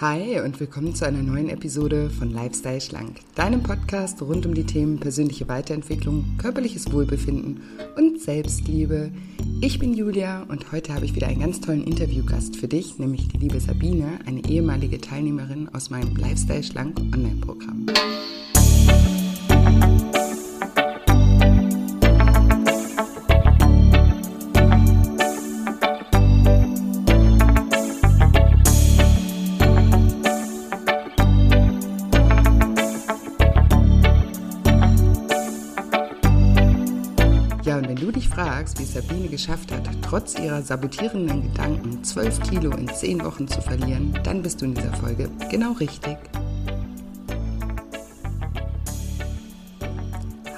Hi und willkommen zu einer neuen Episode von Lifestyle Schlank, deinem Podcast rund um die Themen persönliche Weiterentwicklung, körperliches Wohlbefinden und Selbstliebe. Ich bin Julia und heute habe ich wieder einen ganz tollen Interviewgast für dich, nämlich die liebe Sabine, eine ehemalige Teilnehmerin aus meinem Lifestyle Schlank Online-Programm. Geschafft hat, trotz ihrer sabotierenden Gedanken 12 Kilo in 10 Wochen zu verlieren, dann bist du in dieser Folge genau richtig.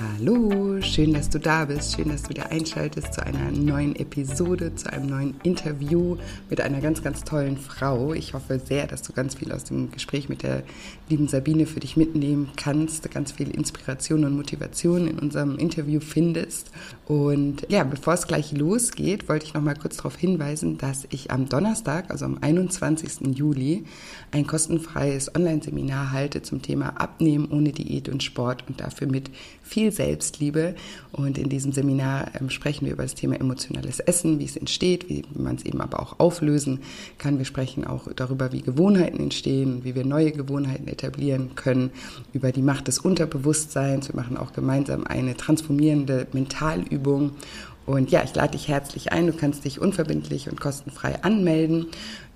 Hallo, schön, dass du da bist. Schön, dass du wieder einschaltest zu einer neuen Episode, zu einem neuen Interview mit einer ganz, ganz tollen Frau. Ich hoffe sehr, dass du ganz viel aus dem Gespräch mit der lieben Sabine für dich mitnehmen kannst, ganz viel Inspiration und Motivation in unserem Interview findest. Und ja, bevor es gleich losgeht, wollte ich noch mal kurz darauf hinweisen, dass ich am Donnerstag, also am 21. Juli, ein kostenfreies Online-Seminar halte zum Thema Abnehmen ohne Diät und Sport und dafür mit viel Selbstliebe. Und in diesem Seminar ähm, sprechen wir über das Thema emotionales Essen, wie es entsteht, wie man es eben aber auch auflösen kann. Wir sprechen auch darüber, wie Gewohnheiten entstehen, wie wir neue Gewohnheiten etablieren können, über die Macht des Unterbewusstseins. Wir machen auch gemeinsam eine transformierende Mentalübung und ja, ich lade dich herzlich ein. Du kannst dich unverbindlich und kostenfrei anmelden.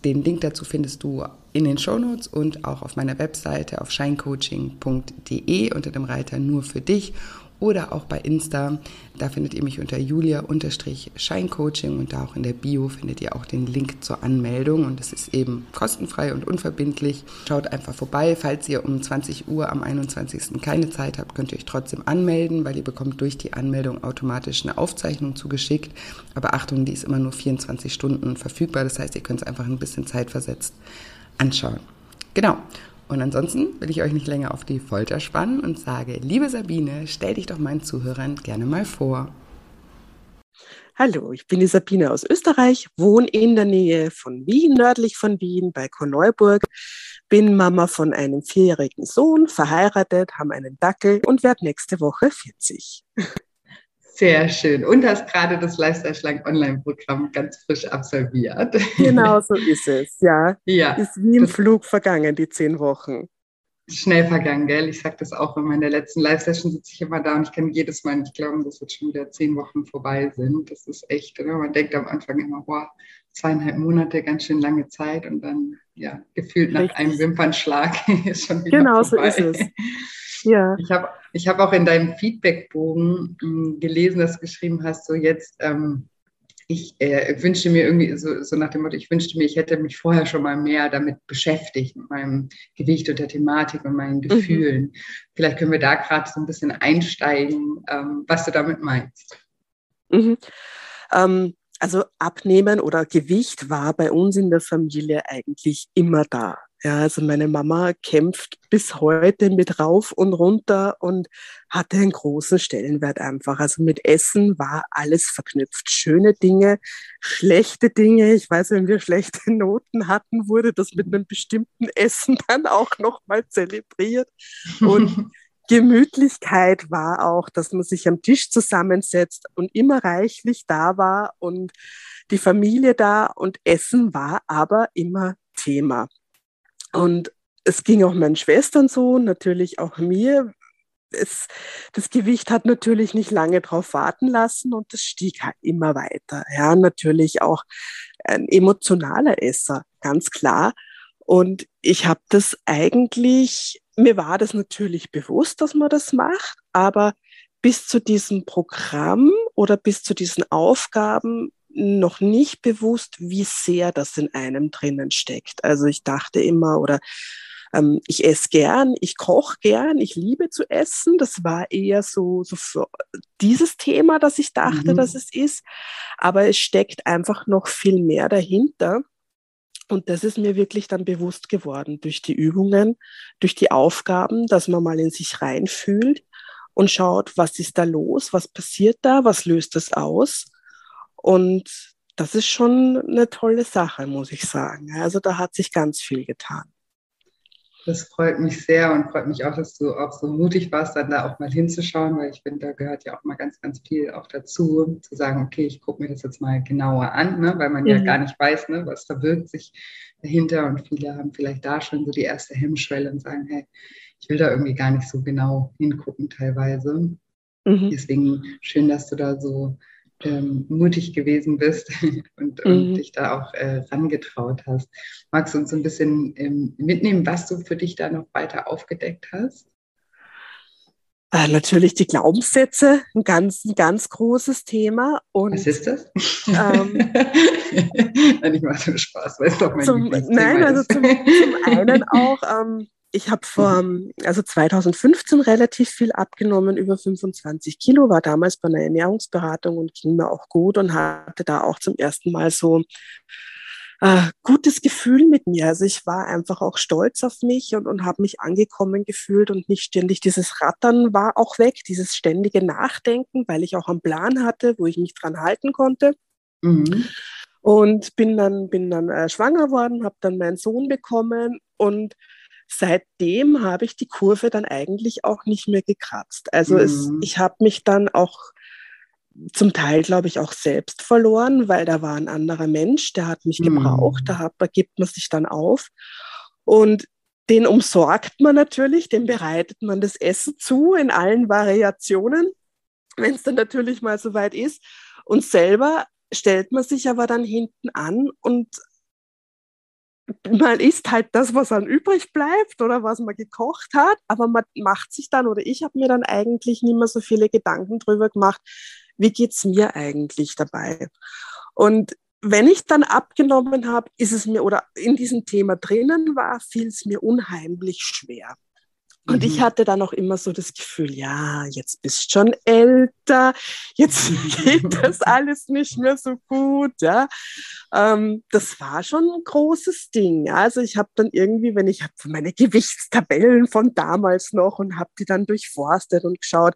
Den Link dazu findest du in den Shownotes und auch auf meiner Webseite auf shinecoaching.de unter dem Reiter nur für dich oder auch bei Insta. Da findet ihr mich unter julia-scheincoaching und da auch in der Bio findet ihr auch den Link zur Anmeldung und es ist eben kostenfrei und unverbindlich. Schaut einfach vorbei. Falls ihr um 20 Uhr am 21. keine Zeit habt, könnt ihr euch trotzdem anmelden, weil ihr bekommt durch die Anmeldung automatisch eine Aufzeichnung zugeschickt. Aber Achtung, die ist immer nur 24 Stunden verfügbar. Das heißt, ihr könnt es einfach ein bisschen zeitversetzt anschauen. Genau. Und ansonsten will ich euch nicht länger auf die Folter spannen und sage, liebe Sabine, stell dich doch meinen Zuhörern gerne mal vor. Hallo, ich bin die Sabine aus Österreich, wohne in der Nähe von Wien, nördlich von Wien, bei Korneuburg, bin Mama von einem vierjährigen Sohn, verheiratet, habe einen Dackel und werde nächste Woche 40. Sehr schön. Und hast gerade das Lifestyle Schlank Online-Programm ganz frisch absolviert. Genau so ist es, ja. ja ist wie im Flug vergangen, die zehn Wochen. Schnell vergangen, gell? Ich sage das auch in meiner letzten Live-Session sitze ich immer da und ich kann jedes Mal nicht glauben, dass jetzt schon wieder zehn Wochen vorbei sind. Das ist echt, oder? Man denkt am Anfang immer, boah, zweieinhalb Monate, ganz schön lange Zeit und dann, ja, gefühlt nach Richtig. einem Wimpernschlag ist schon wieder Genau vorbei. so ist es. Ja. Ich habe ich hab auch in deinem Feedbackbogen ähm, gelesen, dass du geschrieben hast, so jetzt, ähm, ich äh, wünschte mir irgendwie, so, so nach dem Motto, ich wünschte mir, ich hätte mich vorher schon mal mehr damit beschäftigt, mit meinem Gewicht und der Thematik und meinen mhm. Gefühlen. Mhm. Vielleicht können wir da gerade so ein bisschen einsteigen, ähm, was du damit meinst. Mhm. Ähm, also Abnehmen oder Gewicht war bei uns in der Familie eigentlich immer da. Ja, also meine Mama kämpft bis heute mit rauf und runter und hatte einen großen Stellenwert einfach. Also mit Essen war alles verknüpft. Schöne Dinge, schlechte Dinge. Ich weiß, wenn wir schlechte Noten hatten, wurde das mit einem bestimmten Essen dann auch nochmal zelebriert. Und Gemütlichkeit war auch, dass man sich am Tisch zusammensetzt und immer reichlich da war und die Familie da und Essen war aber immer Thema. Und es ging auch meinen Schwestern so, natürlich auch mir. Es, das Gewicht hat natürlich nicht lange drauf warten lassen und es stieg halt immer weiter. Ja, natürlich auch ein emotionaler Esser, ganz klar. Und ich habe das eigentlich, mir war das natürlich bewusst, dass man das macht, aber bis zu diesem Programm oder bis zu diesen Aufgaben noch nicht bewusst, wie sehr das in einem drinnen steckt. Also ich dachte immer oder ähm, ich esse gern, ich koche gern, ich liebe zu essen. Das war eher so, so für dieses Thema, dass ich dachte, mhm. dass es ist. Aber es steckt einfach noch viel mehr dahinter. Und das ist mir wirklich dann bewusst geworden durch die Übungen, durch die Aufgaben, dass man mal in sich reinfühlt und schaut, was ist da los, was passiert da, was löst das aus und das ist schon eine tolle Sache, muss ich sagen. Also da hat sich ganz viel getan. Das freut mich sehr und freut mich auch, dass du auch so mutig warst, dann da auch mal hinzuschauen, weil ich finde, da gehört ja auch mal ganz, ganz viel auch dazu, zu sagen, okay, ich gucke mir das jetzt mal genauer an, ne? weil man mhm. ja gar nicht weiß, ne? was verbirgt sich dahinter und viele haben vielleicht da schon so die erste Hemmschwelle und sagen, hey, ich will da irgendwie gar nicht so genau hingucken teilweise. Mhm. Deswegen schön, dass du da so ähm, mutig gewesen bist und, mhm. und dich da auch äh, rangetraut hast. Magst du uns ein bisschen ähm, mitnehmen, was du für dich da noch weiter aufgedeckt hast? Äh, natürlich die Glaubenssätze, ein ganz, ein ganz großes Thema. Und, Was ist das? Ähm, nein, ich mache nur Spaß, weil es doch mein zum, Nein, also zum, zum einen auch, ähm, ich habe vor, mhm. also 2015 relativ viel abgenommen, über 25 Kilo, war damals bei einer Ernährungsberatung und ging mir auch gut und hatte da auch zum ersten Mal so äh, gutes Gefühl mit mir. Also ich war einfach auch stolz auf mich und, und habe mich angekommen gefühlt und nicht ständig dieses Rattern war auch weg, dieses ständige Nachdenken, weil ich auch einen Plan hatte, wo ich mich dran halten konnte. Mhm. Und bin dann, bin dann äh, schwanger worden, habe dann meinen Sohn bekommen und seitdem habe ich die Kurve dann eigentlich auch nicht mehr gekratzt. Also mhm. es, ich habe mich dann auch zum Teil, glaube ich, auch selbst verloren, weil da war ein anderer Mensch, der hat mich gebraucht, mhm. da, hat, da gibt man sich dann auf. Und den umsorgt man natürlich, dem bereitet man das Essen zu in allen Variationen, wenn es dann natürlich mal so weit ist. Und selber stellt man sich aber dann hinten an und man isst halt das, was dann übrig bleibt oder was man gekocht hat, aber man macht sich dann oder ich habe mir dann eigentlich nicht mehr so viele Gedanken drüber gemacht, wie geht's mir eigentlich dabei? Und wenn ich dann abgenommen habe, ist es mir oder in diesem Thema drinnen war, fiel es mir unheimlich schwer. Und mhm. ich hatte dann auch immer so das Gefühl, ja, jetzt bist schon älter, jetzt geht das alles nicht mehr so gut. Ja, ähm, das war schon ein großes Ding. Also ich habe dann irgendwie, wenn ich habe meine Gewichtstabellen von damals noch und habe die dann durchforstet und geschaut,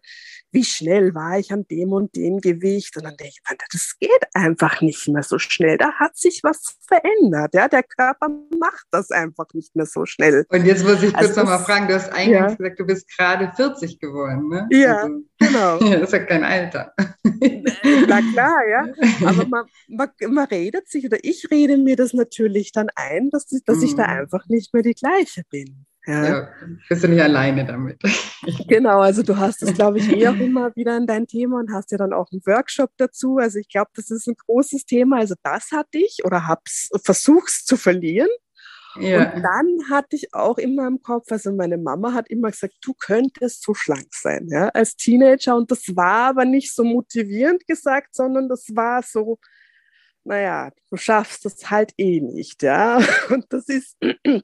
wie schnell war ich an dem und dem Gewicht. Und dann denke ich, das geht einfach nicht mehr so schnell. Da hat sich was verändert. Ja, der Körper macht das einfach nicht mehr so schnell. Und jetzt muss ich kurz also nochmal fragen, du hast eingangs ja. Gesagt, du bist gerade 40 geworden, ne? Ja, also, genau. das ist ja kein Alter. Na klar, ja. Aber man, man, man redet sich, oder ich rede mir das natürlich dann ein, dass, dass mm. ich da mhm. einfach nicht mehr die gleiche bin. Ja. ja. bist du nicht alleine damit. Genau, also du hast es, glaube ich, eh auch immer wieder in dein Thema und hast ja dann auch einen Workshop dazu. Also ich glaube, das ist ein großes Thema. Also das hatte ich oder hab's versuch's zu verlieren. Ja. Und dann hatte ich auch immer im Kopf, also meine Mama hat immer gesagt, du könntest so schlank sein, ja, als Teenager. Und das war aber nicht so motivierend gesagt, sondern das war so, naja, du schaffst das halt eh nicht, ja. Und das ist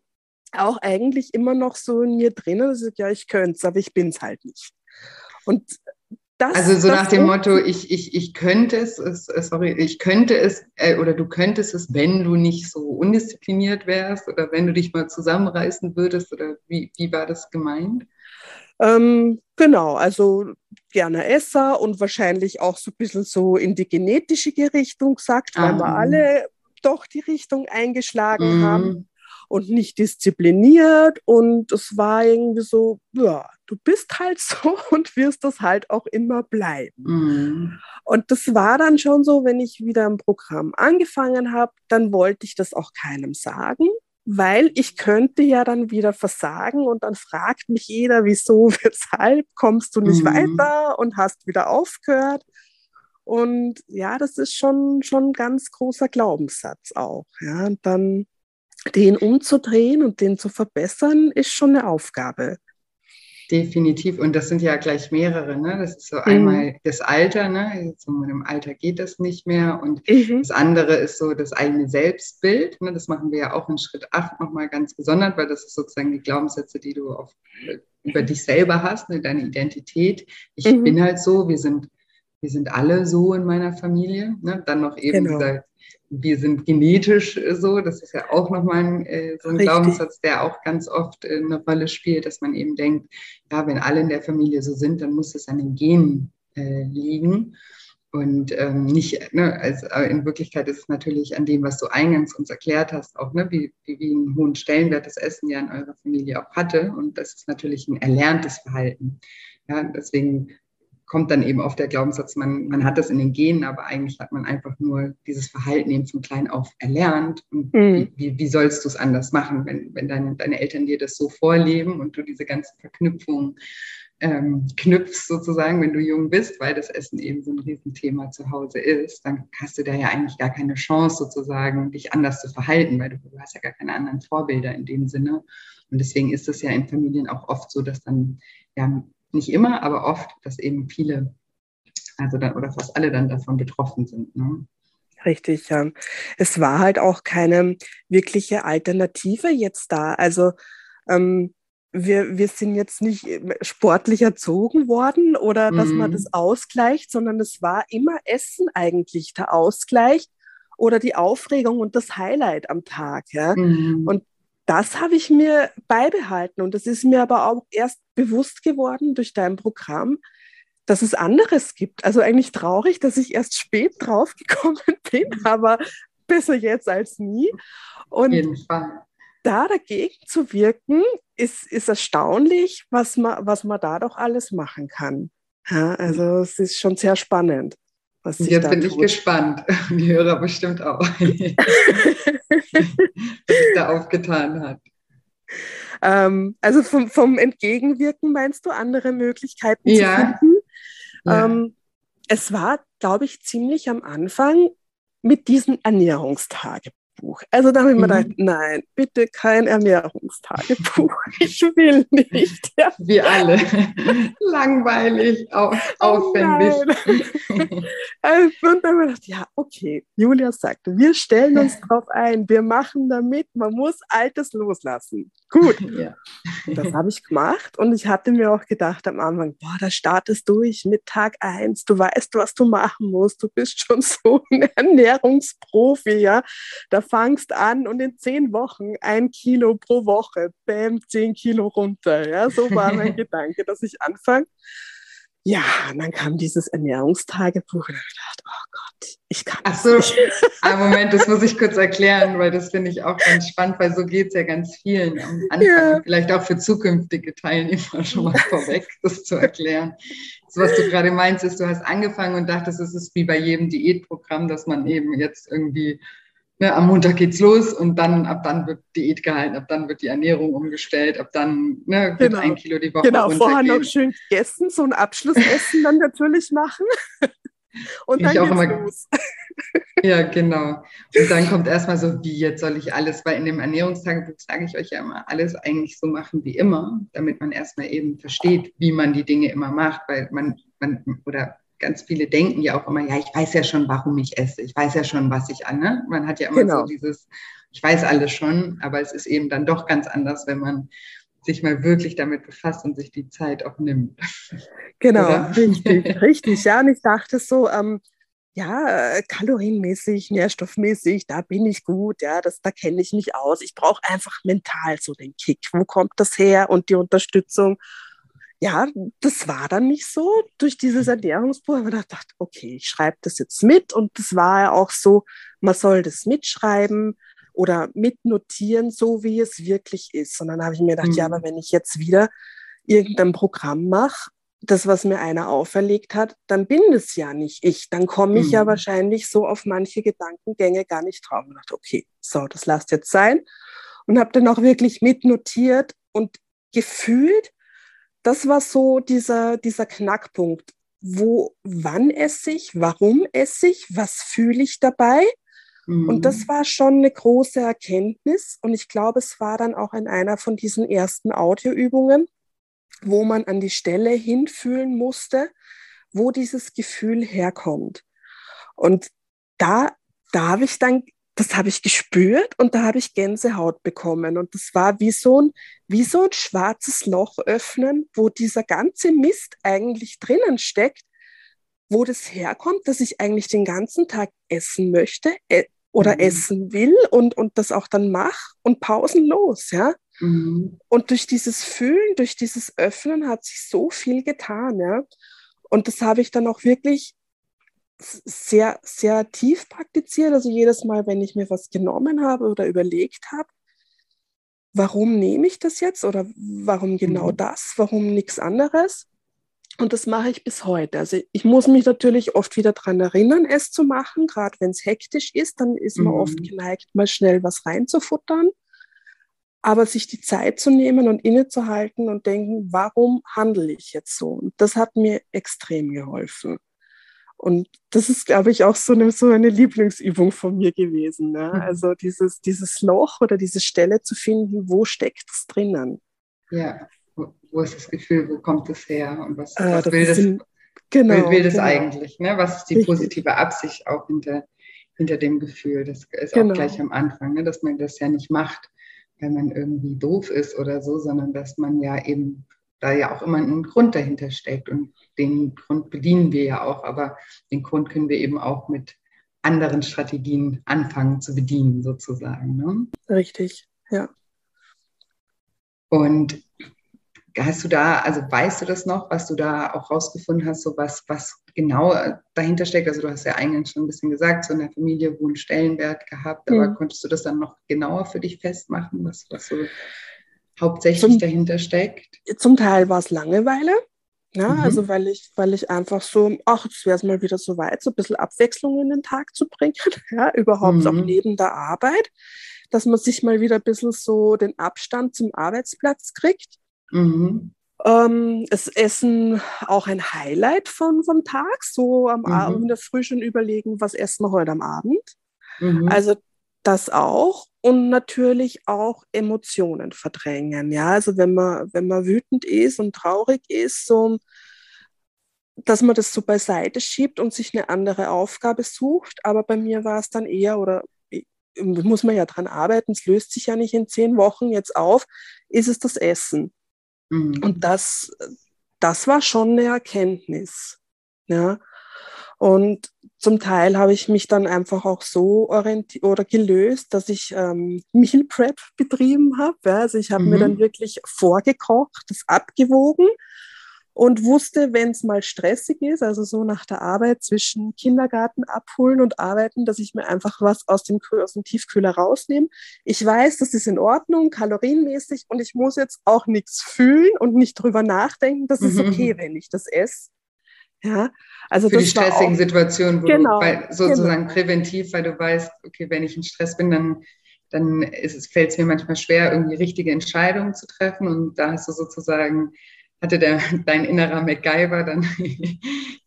auch eigentlich immer noch so in mir drin, dass ja, ich könnte es, aber ich bin es halt nicht. Und das, also so nach dem Motto, ich, ich, ich könnte es, äh, sorry, ich könnte es, äh, oder du könntest es, wenn du nicht so undiszipliniert wärst oder wenn du dich mal zusammenreißen würdest, oder wie, wie war das gemeint? Ähm, genau, also gerne Esser und wahrscheinlich auch so ein bisschen so in die genetische Richtung gesagt, weil ah. wir alle doch die Richtung eingeschlagen mhm. haben und nicht diszipliniert. Und es war irgendwie so, ja, du bist halt so und wirst das halt auch immer bleiben. Mhm. Und das war dann schon so, wenn ich wieder ein Programm angefangen habe, dann wollte ich das auch keinem sagen, weil ich könnte ja dann wieder versagen und dann fragt mich jeder, wieso, weshalb kommst du nicht mhm. weiter und hast wieder aufgehört. Und ja, das ist schon, schon ein ganz großer Glaubenssatz auch. Ja, und dann den umzudrehen und den zu verbessern, ist schon eine Aufgabe. Definitiv. Und das sind ja gleich mehrere. Ne? Das ist so mhm. einmal das Alter. Ne? So mit dem Alter geht das nicht mehr. Und mhm. das andere ist so das eigene Selbstbild. Ne? Das machen wir ja auch in Schritt 8 nochmal ganz gesondert, weil das ist sozusagen die Glaubenssätze, die du auf, über dich selber hast, ne? deine Identität. Ich mhm. bin halt so. Wir sind, wir sind alle so in meiner Familie. Ne? Dann noch eben genau. dieser wir sind genetisch äh, so, das ist ja auch nochmal ein, äh, so ein Richtig. Glaubenssatz, der auch ganz oft äh, eine Rolle spielt, dass man eben denkt, ja, wenn alle in der Familie so sind, dann muss es an den Genen äh, liegen. Und ähm, nicht, ne, also in Wirklichkeit ist es natürlich an dem, was du eingangs uns erklärt hast, auch ne, wie, wie, wie einen hohen Stellenwert das Essen ja in eurer Familie auch hatte. Und das ist natürlich ein erlerntes Verhalten. Ja, deswegen kommt dann eben auf der Glaubenssatz, man, man hat das in den Genen, aber eigentlich hat man einfach nur dieses Verhalten eben von klein auf erlernt. Und mhm. wie, wie, sollst du es anders machen, wenn, wenn deine, deine Eltern dir das so vorleben und du diese ganzen Verknüpfungen ähm, knüpfst sozusagen, wenn du jung bist, weil das Essen eben so ein Riesenthema zu Hause ist, dann hast du da ja eigentlich gar keine Chance sozusagen, dich anders zu verhalten, weil du, du hast ja gar keine anderen Vorbilder in dem Sinne. Und deswegen ist es ja in Familien auch oft so, dass dann ja nicht immer, aber oft, dass eben viele, also dann oder fast alle dann davon betroffen sind. Ne? Richtig, ja. Es war halt auch keine wirkliche Alternative jetzt da. Also ähm, wir, wir sind jetzt nicht sportlich erzogen worden oder dass mhm. man das ausgleicht, sondern es war immer Essen eigentlich der Ausgleich oder die Aufregung und das Highlight am Tag. Ja? Mhm. Und das habe ich mir beibehalten und das ist mir aber auch erst bewusst geworden durch dein Programm, dass es anderes gibt. Also eigentlich traurig, dass ich erst spät drauf gekommen bin, aber besser jetzt als nie. Und da dagegen zu wirken, ist, ist erstaunlich, was man, was man da doch alles machen kann. Ja, also es ist schon sehr spannend. Was sich Jetzt bin tut. ich gespannt. Die Hörer bestimmt auch. was sich da aufgetan hat. Ähm, also vom, vom Entgegenwirken meinst du andere Möglichkeiten ja. zu finden? Ja. Ähm, es war, glaube ich, ziemlich am Anfang mit diesen Ernährungstage. Tagebuch. Also da habe ich mir gedacht, mhm. nein, bitte kein Ernährungstagebuch. Ich will nicht. Ja. Wir alle. Langweilig, au oh aufwendig. Oh also, und dann habe ich gedacht, ja, okay. Julia sagte, wir stellen uns drauf ein, wir machen damit, man muss Altes loslassen. Gut. Ja. Das habe ich gemacht und ich hatte mir auch gedacht am Anfang, boah, da startest du durch mit Tag 1, du weißt, was du machen musst, du bist schon so ein Ernährungsprofi, ja. Da fangst an und in zehn Wochen ein Kilo pro Woche, bäm, zehn Kilo runter. Ja, so war mein Gedanke, dass ich anfange. Ja, und dann kam dieses Ernährungstagebuch und ich dachte, oh Gott, ich kann Ach so, nicht. Ein Moment, das muss ich kurz erklären, weil das finde ich auch ganz spannend, weil so geht es ja ganz vielen am Anfang, ja. vielleicht auch für zukünftige Teilnehmer schon mal vorweg, das zu erklären. So, was du gerade meinst, ist, du hast angefangen und dachtest, es ist wie bei jedem Diätprogramm, dass man eben jetzt irgendwie ne, am Montag geht's los und dann ab dann wird Diät gehalten, ab dann wird die Ernährung umgestellt, ab dann ne, wird genau. ein Kilo die Woche Genau, vorher noch schön gegessen, so ein Abschlussessen dann natürlich machen. Und dann ich geht's immer, los. Ja, genau. Und dann kommt erstmal so, wie jetzt soll ich alles, weil in dem Ernährungstagebuch sage ich euch ja immer, alles eigentlich so machen wie immer, damit man erstmal eben versteht, wie man die Dinge immer macht, weil man, man oder ganz viele denken ja auch immer, ja, ich weiß ja schon, warum ich esse. Ich weiß ja schon, was ich an. Ne? Man hat ja immer genau. so dieses, ich weiß alles schon, aber es ist eben dann doch ganz anders, wenn man sich mal wirklich damit befasst und sich die Zeit auch nimmt. Genau, richtig, richtig. Ja, und ich dachte so, ähm, ja, kalorienmäßig, nährstoffmäßig, da bin ich gut, ja, das, da kenne ich mich aus. Ich brauche einfach mental so den Kick. Wo kommt das her und die Unterstützung? Ja, das war dann nicht so. Durch dieses Ernährungsbuch habe ich gedacht, okay, ich schreibe das jetzt mit. Und das war ja auch so, man soll das mitschreiben oder mitnotieren, so wie es wirklich ist. Und dann habe ich mir gedacht, mhm. ja, aber wenn ich jetzt wieder irgendein Programm mache, das, was mir einer auferlegt hat, dann bin es ja nicht ich. Dann komme ich mhm. ja wahrscheinlich so auf manche Gedankengänge gar nicht drauf. Und dachte, okay, so, das lasst jetzt sein. Und habe dann auch wirklich mitnotiert und gefühlt das war so dieser, dieser Knackpunkt. Wo, wann esse ich, warum esse ich, was fühle ich dabei? Mhm. Und das war schon eine große Erkenntnis. Und ich glaube, es war dann auch in einer von diesen ersten Audioübungen, wo man an die Stelle hinfühlen musste, wo dieses Gefühl herkommt. Und da, da habe ich dann das habe ich gespürt und da habe ich Gänsehaut bekommen. Und das war wie so, ein, wie so ein schwarzes Loch öffnen, wo dieser ganze Mist eigentlich drinnen steckt, wo das herkommt, dass ich eigentlich den ganzen Tag essen möchte äh, oder mhm. essen will und, und das auch dann mache und pausenlos, ja. Mhm. Und durch dieses Fühlen, durch dieses Öffnen hat sich so viel getan, ja. Und das habe ich dann auch wirklich sehr, sehr tief praktiziert. Also jedes Mal, wenn ich mir was genommen habe oder überlegt habe, warum nehme ich das jetzt oder warum genau mhm. das, warum nichts anderes. Und das mache ich bis heute. Also ich muss mich natürlich oft wieder daran erinnern, es zu machen. Gerade wenn es hektisch ist, dann ist man oft mhm. geneigt, mal schnell was reinzufuttern. Aber sich die Zeit zu nehmen und innezuhalten und denken, warum handle ich jetzt so? Und das hat mir extrem geholfen. Und das ist, glaube ich, auch so eine, so eine Lieblingsübung von mir gewesen. Ne? Mhm. Also dieses, dieses Loch oder diese Stelle zu finden, wo steckt es drinnen? Ja, wo, wo, ist das Gefühl, wo kommt es her und was, äh, was will, das, ein, genau, will, will das genau. eigentlich? Ne? Was ist die Richtig. positive Absicht auch hinter, hinter dem Gefühl? Das ist genau. auch gleich am Anfang, ne? dass man das ja nicht macht, weil man irgendwie doof ist oder so, sondern dass man ja eben da ja auch immer ein Grund dahinter steckt. Und den Grund bedienen wir ja auch, aber den Grund können wir eben auch mit anderen Strategien anfangen zu bedienen, sozusagen. Ne? Richtig, ja. Und hast du da, also weißt du das noch, was du da auch rausgefunden hast, so was, was genau dahinter steckt? Also du hast ja eingangs schon ein bisschen gesagt, so in der Familie wohl einen Stellenwert gehabt, aber mhm. konntest du das dann noch genauer für dich festmachen, was, was so hauptsächlich zum, dahinter steckt? Zum Teil war es Langeweile. Ja, mhm. also weil ich, weil ich einfach so, ach, jetzt wäre es mal wieder so weit, so ein bisschen Abwechslung in den Tag zu bringen, ja, überhaupt mhm. auch neben der Arbeit, dass man sich mal wieder ein bisschen so den Abstand zum Arbeitsplatz kriegt. Mhm. Ähm, das Essen auch ein Highlight von, vom Tag, so am mhm. Abend in der Früh schon überlegen, was essen wir heute am Abend. Mhm. Also das auch und natürlich auch Emotionen verdrängen. Ja, also wenn man, wenn man wütend ist und traurig ist, so, dass man das so beiseite schiebt und sich eine andere Aufgabe sucht. Aber bei mir war es dann eher, oder muss man ja dran arbeiten, es löst sich ja nicht in zehn Wochen jetzt auf, ist es das Essen. Mhm. Und das, das war schon eine Erkenntnis. Ja. Und zum Teil habe ich mich dann einfach auch so orientiert oder gelöst, dass ich ähm, Meal Prep betrieben habe. Ja. Also ich habe mhm. mir dann wirklich vorgekocht, das abgewogen und wusste, wenn es mal stressig ist, also so nach der Arbeit zwischen Kindergarten abholen und arbeiten, dass ich mir einfach was aus dem, aus dem Tiefkühler rausnehme. Ich weiß, das ist in Ordnung, kalorienmäßig und ich muss jetzt auch nichts fühlen und nicht drüber nachdenken. Das ist mhm. okay, wenn ich das esse. Ja, also für die stressigen auch, Situationen, wo genau, du, weil, sozusagen genau. präventiv, weil du weißt, okay, wenn ich in Stress bin, dann, dann fällt es mir manchmal schwer, irgendwie richtige Entscheidungen zu treffen. Und da hast du sozusagen hatte der, dein innerer MacGyver dann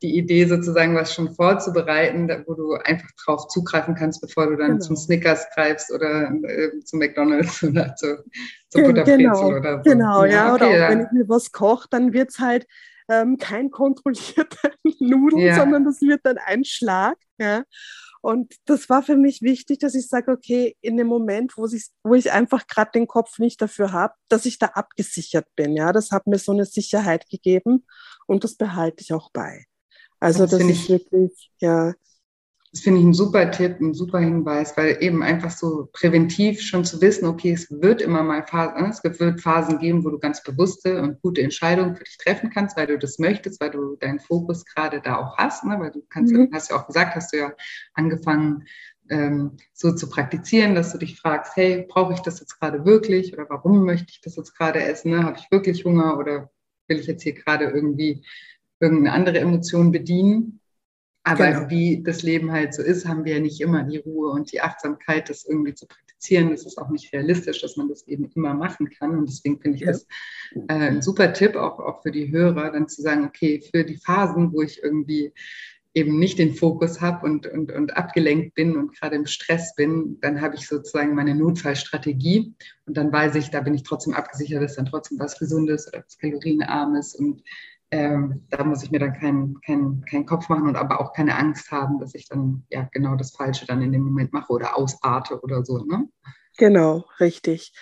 die Idee, sozusagen was schon vorzubereiten, wo du einfach drauf zugreifen kannst, bevor du dann genau. zum Snickers greifst oder äh, zu McDonalds oder zu, zu Butterbrezel genau, oder so. Genau, ja, ja okay, oder auch ja. wenn ich mir was koche, dann wird es halt ähm, kein kontrollierter Nudeln, ja. sondern das wird dann ein Schlag. Ja. Und das war für mich wichtig, dass ich sage, okay, in dem Moment, wo ich, wo ich einfach gerade den Kopf nicht dafür habe, dass ich da abgesichert bin. Ja, das hat mir so eine Sicherheit gegeben und das behalte ich auch bei. Also das, das ist wirklich, ja, das finde ich ein super Tipp, ein super Hinweis, weil eben einfach so präventiv schon zu wissen, okay, es wird immer mal Phasen, es wird Phasen geben, wo du ganz bewusste und gute Entscheidungen für dich treffen kannst, weil du das möchtest, weil du deinen Fokus gerade da auch hast, ne? weil du kannst, mhm. hast ja auch gesagt, hast du ja angefangen, ähm, so zu praktizieren, dass du dich fragst, hey, brauche ich das jetzt gerade wirklich oder warum möchte ich das jetzt gerade essen? Ne? Habe ich wirklich Hunger oder will ich jetzt hier gerade irgendwie irgendeine andere Emotion bedienen? Aber genau. wie das Leben halt so ist, haben wir ja nicht immer die Ruhe und die Achtsamkeit, das irgendwie zu praktizieren. Das ist auch nicht realistisch, dass man das eben immer machen kann. Und deswegen finde ich ja. das äh, ein super Tipp, auch, auch für die Hörer, dann zu sagen, okay, für die Phasen, wo ich irgendwie eben nicht den Fokus habe und, und, und abgelenkt bin und gerade im Stress bin, dann habe ich sozusagen meine Notfallstrategie und dann weiß ich, da bin ich trotzdem abgesichert, dass dann trotzdem was Gesundes oder was Kalorienarmes und ähm, da muss ich mir dann keinen kein, kein Kopf machen und aber auch keine Angst haben, dass ich dann ja genau das Falsche dann in dem Moment mache oder ausarte oder so. Ne? Genau, richtig.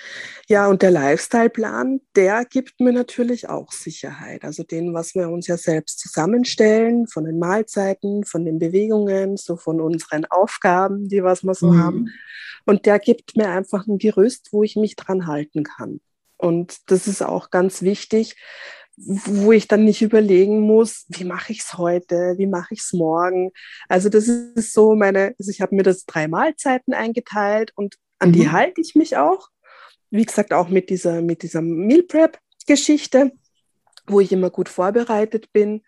Ja, und der Lifestyle-Plan, der gibt mir natürlich auch Sicherheit. Also den, was wir uns ja selbst zusammenstellen, von den Mahlzeiten, von den Bewegungen, so von unseren Aufgaben, die was wir so mhm. haben. Und der gibt mir einfach ein Gerüst, wo ich mich dran halten kann. Und das ist auch ganz wichtig, wo ich dann nicht überlegen muss, wie mache ich es heute, wie mache ich es morgen. Also das ist so meine, also ich habe mir das drei Mahlzeiten eingeteilt und an mhm. die halte ich mich auch. Wie gesagt, auch mit dieser, mit dieser Meal Prep-Geschichte, wo ich immer gut vorbereitet bin.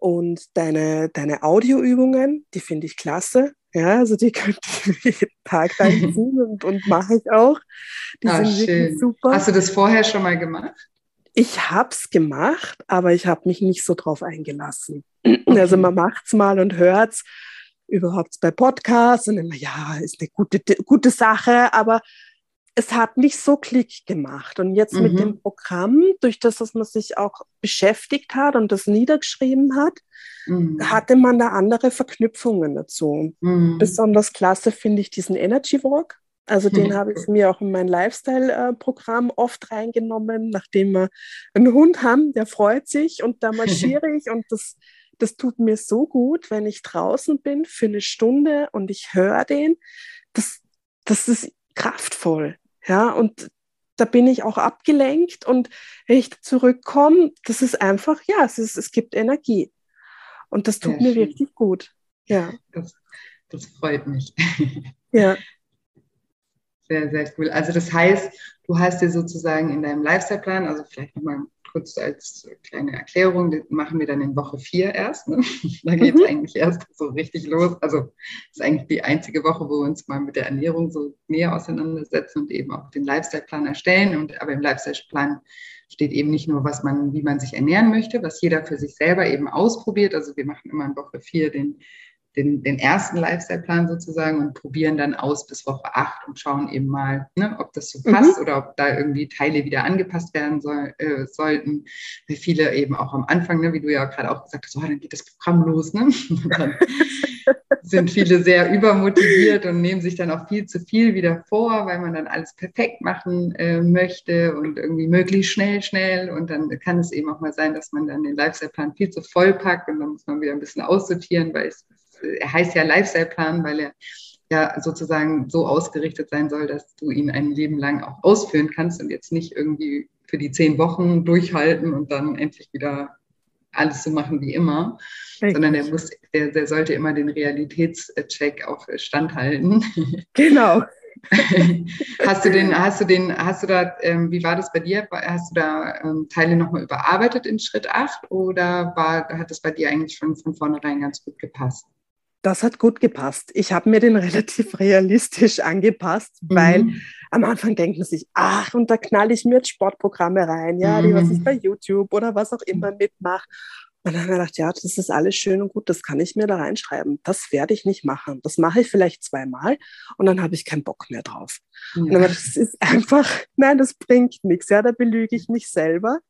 Und deine, deine Audioübungen, die finde ich klasse. Ja, also die könnte ich jeden Tag reinziehen und, und mache ich auch. Die ah, sind schön. wirklich super. Hast du das vorher schon mal gemacht? Ich habe es gemacht, aber ich habe mich nicht so drauf eingelassen. Also man macht es mal und hört es überhaupt bei Podcasts und immer, ja, ist eine gute, gute Sache, aber es hat nicht so Klick gemacht. Und jetzt mhm. mit dem Programm, durch das, dass man sich auch beschäftigt hat und das niedergeschrieben hat, mhm. hatte man da andere Verknüpfungen dazu. Mhm. Besonders klasse finde ich diesen Energy Walk. Also den habe ich mir auch in mein Lifestyle-Programm oft reingenommen, nachdem wir einen Hund haben, der freut sich und da marschiere ich und das, das tut mir so gut, wenn ich draußen bin für eine Stunde und ich höre den. Das, das ist kraftvoll. Ja, und da bin ich auch abgelenkt und wenn ich zurückkomme, das ist einfach, ja, es, ist, es gibt Energie. Und das tut Sehr mir schön. wirklich gut. Ja. Das, das freut mich. Ja. Sehr, sehr cool. Also das heißt, du hast dir sozusagen in deinem Lifestyle-Plan, also vielleicht nochmal kurz als kleine Erklärung, das machen wir dann in Woche vier erst. Ne? Da geht es mhm. eigentlich erst so richtig los. Also das ist eigentlich die einzige Woche, wo wir uns mal mit der Ernährung so näher auseinandersetzen und eben auch den Lifestyle-Plan erstellen. Und aber im Lifestyle-Plan steht eben nicht nur, was man, wie man sich ernähren möchte, was jeder für sich selber eben ausprobiert. Also wir machen immer in Woche vier den den, den ersten Lifestyle-Plan sozusagen und probieren dann aus bis Woche 8 und schauen eben mal, ne, ob das so passt mhm. oder ob da irgendwie Teile wieder angepasst werden soll, äh, sollten. Weil viele eben auch am Anfang, ne, wie du ja gerade auch gesagt hast, oh, dann geht das Programm los. Ne? dann sind viele sehr übermotiviert und nehmen sich dann auch viel zu viel wieder vor, weil man dann alles perfekt machen äh, möchte und irgendwie möglichst schnell, schnell. Und dann kann es eben auch mal sein, dass man dann den Lifestyle-Plan viel zu voll packt und dann muss man wieder ein bisschen aussortieren, weil es er heißt ja Lifestyle-Plan, weil er ja sozusagen so ausgerichtet sein soll, dass du ihn ein Leben lang auch ausführen kannst und jetzt nicht irgendwie für die zehn Wochen durchhalten und dann endlich wieder alles so machen wie immer, Richtig. sondern der muss, der, der sollte immer den Realitätscheck auch standhalten. Genau. hast du den, hast du den, hast du da, ähm, wie war das bei dir? Hast du da ähm, Teile nochmal überarbeitet in Schritt 8 oder war, hat das bei dir eigentlich schon von vornherein ganz gut gepasst? Das hat gut gepasst. Ich habe mir den relativ realistisch angepasst, weil mhm. am Anfang denkt man sich, ach, und da knall ich mir jetzt Sportprogramme rein, ja, mhm. die was ich bei YouTube oder was auch immer mitmache. Und dann habe ich gedacht, ja, das ist alles schön und gut, das kann ich mir da reinschreiben. Das werde ich nicht machen. Das mache ich vielleicht zweimal und dann habe ich keinen Bock mehr drauf. Ja. Und dann habe ich, das ist einfach, nein, das bringt nichts. Ja, da belüge ich mich selber.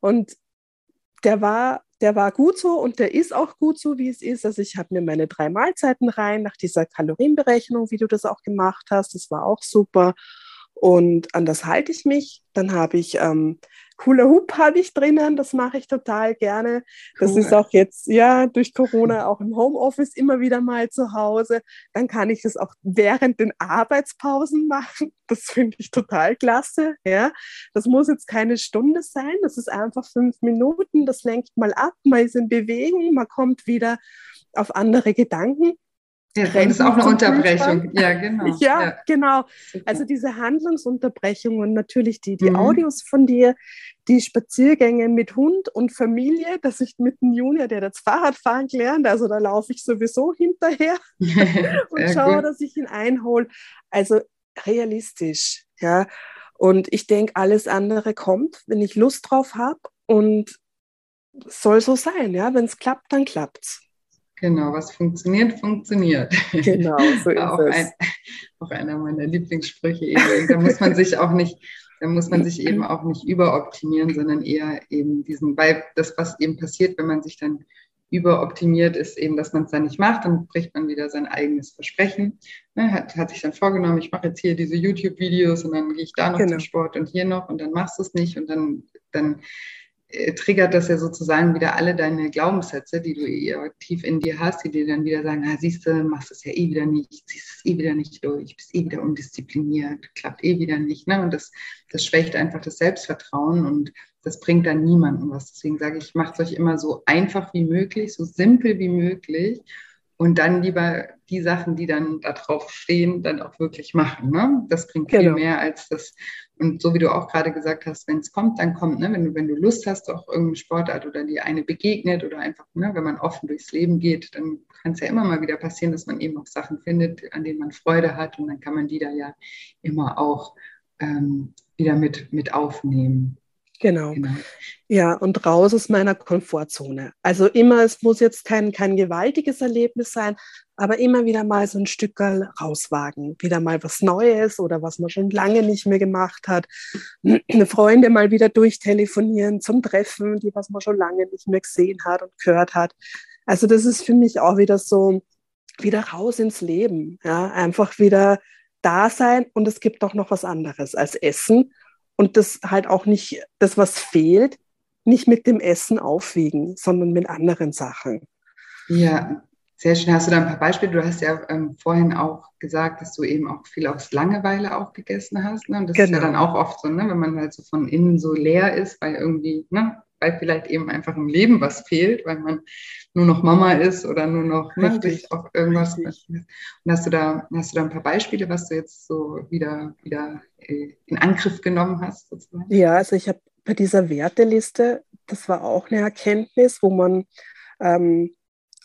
Und der war der war gut so und der ist auch gut so, wie es ist. Also ich habe mir meine drei Mahlzeiten rein nach dieser Kalorienberechnung, wie du das auch gemacht hast. Das war auch super. Und an das halte ich mich. Dann habe ich ähm, Hula Hoop habe ich drinnen, das mache ich total gerne. Das cool. ist auch jetzt, ja, durch Corona auch im Homeoffice immer wieder mal zu Hause. Dann kann ich das auch während den Arbeitspausen machen. Das finde ich total klasse. Ja, das muss jetzt keine Stunde sein. Das ist einfach fünf Minuten. Das lenkt mal ab. Man ist in Bewegung. Man kommt wieder auf andere Gedanken. Ja, das ist auch eine Unterbrechung. Ja, genau. Ja, ja. genau. Also diese Handlungsunterbrechung und natürlich die, die mhm. Audios von dir, die Spaziergänge mit Hund und Familie, dass ich mit einem Junior, der das Fahrradfahren lernt, also da laufe ich sowieso hinterher und schaue, gut. dass ich ihn einhole. Also realistisch, ja. Und ich denke, alles andere kommt, wenn ich Lust drauf habe und soll so sein, ja. Wenn es klappt, dann klappt's. Genau, was funktioniert, funktioniert. Genau, so ist auch es. Ein, auch einer meiner Lieblingssprüche. Eben. Da muss man sich auch nicht, da muss man sich eben auch nicht überoptimieren, sondern eher eben diesen, weil das, was eben passiert, wenn man sich dann überoptimiert, ist eben, dass man es dann nicht macht, dann bricht man wieder sein eigenes Versprechen. Ne, hat, hat sich dann vorgenommen, ich mache jetzt hier diese YouTube-Videos und dann gehe ich da noch genau. zum Sport und hier noch und dann machst du es nicht und dann, dann triggert das ja sozusagen wieder alle deine Glaubenssätze, die du eher tief in dir hast, die dir dann wieder sagen, ah, siehst du, machst es ja eh wieder nicht, ziehst es eh wieder nicht durch, bist eh wieder undiszipliniert, klappt eh wieder nicht. Ne? Und das, das schwächt einfach das Selbstvertrauen und das bringt dann niemandem was. Deswegen sage ich, macht es euch immer so einfach wie möglich, so simpel wie möglich und dann lieber die Sachen, die dann da drauf stehen, dann auch wirklich machen. Ne? Das bringt viel genau. mehr als das. Und so wie du auch gerade gesagt hast, wenn es kommt, dann kommt. Ne? Wenn, du, wenn du Lust hast, auch irgendeine Sportart oder die eine begegnet oder einfach, ne, wenn man offen durchs Leben geht, dann kann es ja immer mal wieder passieren, dass man eben auch Sachen findet, an denen man Freude hat. Und dann kann man die da ja immer auch ähm, wieder mit, mit aufnehmen. Genau. genau. Ja, und raus aus meiner Komfortzone. Also immer, es muss jetzt kein, kein gewaltiges Erlebnis sein, aber immer wieder mal so ein Stück rauswagen. Wieder mal was Neues oder was man schon lange nicht mehr gemacht hat. Eine Freunde mal wieder durchtelefonieren zum Treffen, die was man schon lange nicht mehr gesehen hat und gehört hat. Also das ist für mich auch wieder so, wieder raus ins Leben. Ja, einfach wieder da sein und es gibt auch noch was anderes als Essen und das halt auch nicht, das, was fehlt, nicht mit dem Essen aufwiegen, sondern mit anderen Sachen. Ja, sehr schön. Hast du da ein paar Beispiele? Du hast ja ähm, vorhin auch gesagt, dass du eben auch viel aus Langeweile auch gegessen hast. Ne? Und das genau. ist ja genau. dann auch oft so, ne? wenn man halt so von innen so leer ist, weil irgendwie, ne? Weil vielleicht eben einfach im Leben was fehlt, weil man nur noch Mama ist oder nur noch ne, sich auf irgendwas. Und hast du da, hast du da ein paar Beispiele, was du jetzt so wieder, wieder äh, in Angriff genommen hast? Sozusagen? Ja, also ich habe bei dieser Werteliste, das war auch eine Erkenntnis, wo man ähm,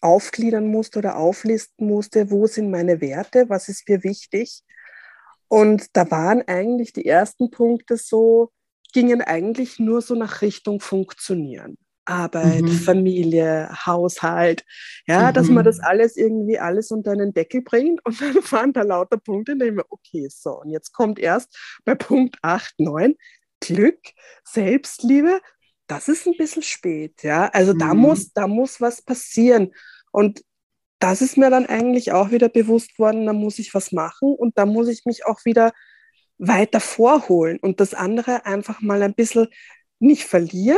aufgliedern musste oder auflisten musste, wo sind meine Werte, was ist mir wichtig. Und da waren eigentlich die ersten Punkte so, gingen eigentlich nur so nach Richtung Funktionieren. Arbeit, mhm. Familie, Haushalt, ja, mhm. dass man das alles irgendwie alles unter einen Deckel bringt und dann waren da lauter Punkte, in denen wir, okay, so, und jetzt kommt erst bei Punkt 8, 9, Glück, Selbstliebe, das ist ein bisschen spät, ja, also mhm. da muss, da muss was passieren und das ist mir dann eigentlich auch wieder bewusst worden, da muss ich was machen und da muss ich mich auch wieder weiter vorholen und das andere einfach mal ein bisschen nicht verlieren,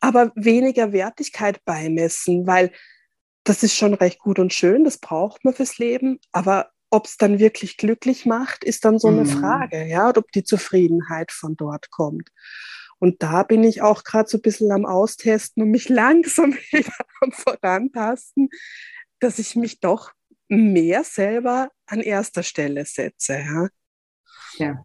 aber weniger Wertigkeit beimessen, weil das ist schon recht gut und schön, das braucht man fürs Leben, aber ob es dann wirklich glücklich macht, ist dann so eine mhm. Frage, ja, und ob die Zufriedenheit von dort kommt. Und da bin ich auch gerade so ein bisschen am Austesten und mich langsam wieder am Vorantasten, dass ich mich doch mehr selber an erster Stelle setze. Ja. ja.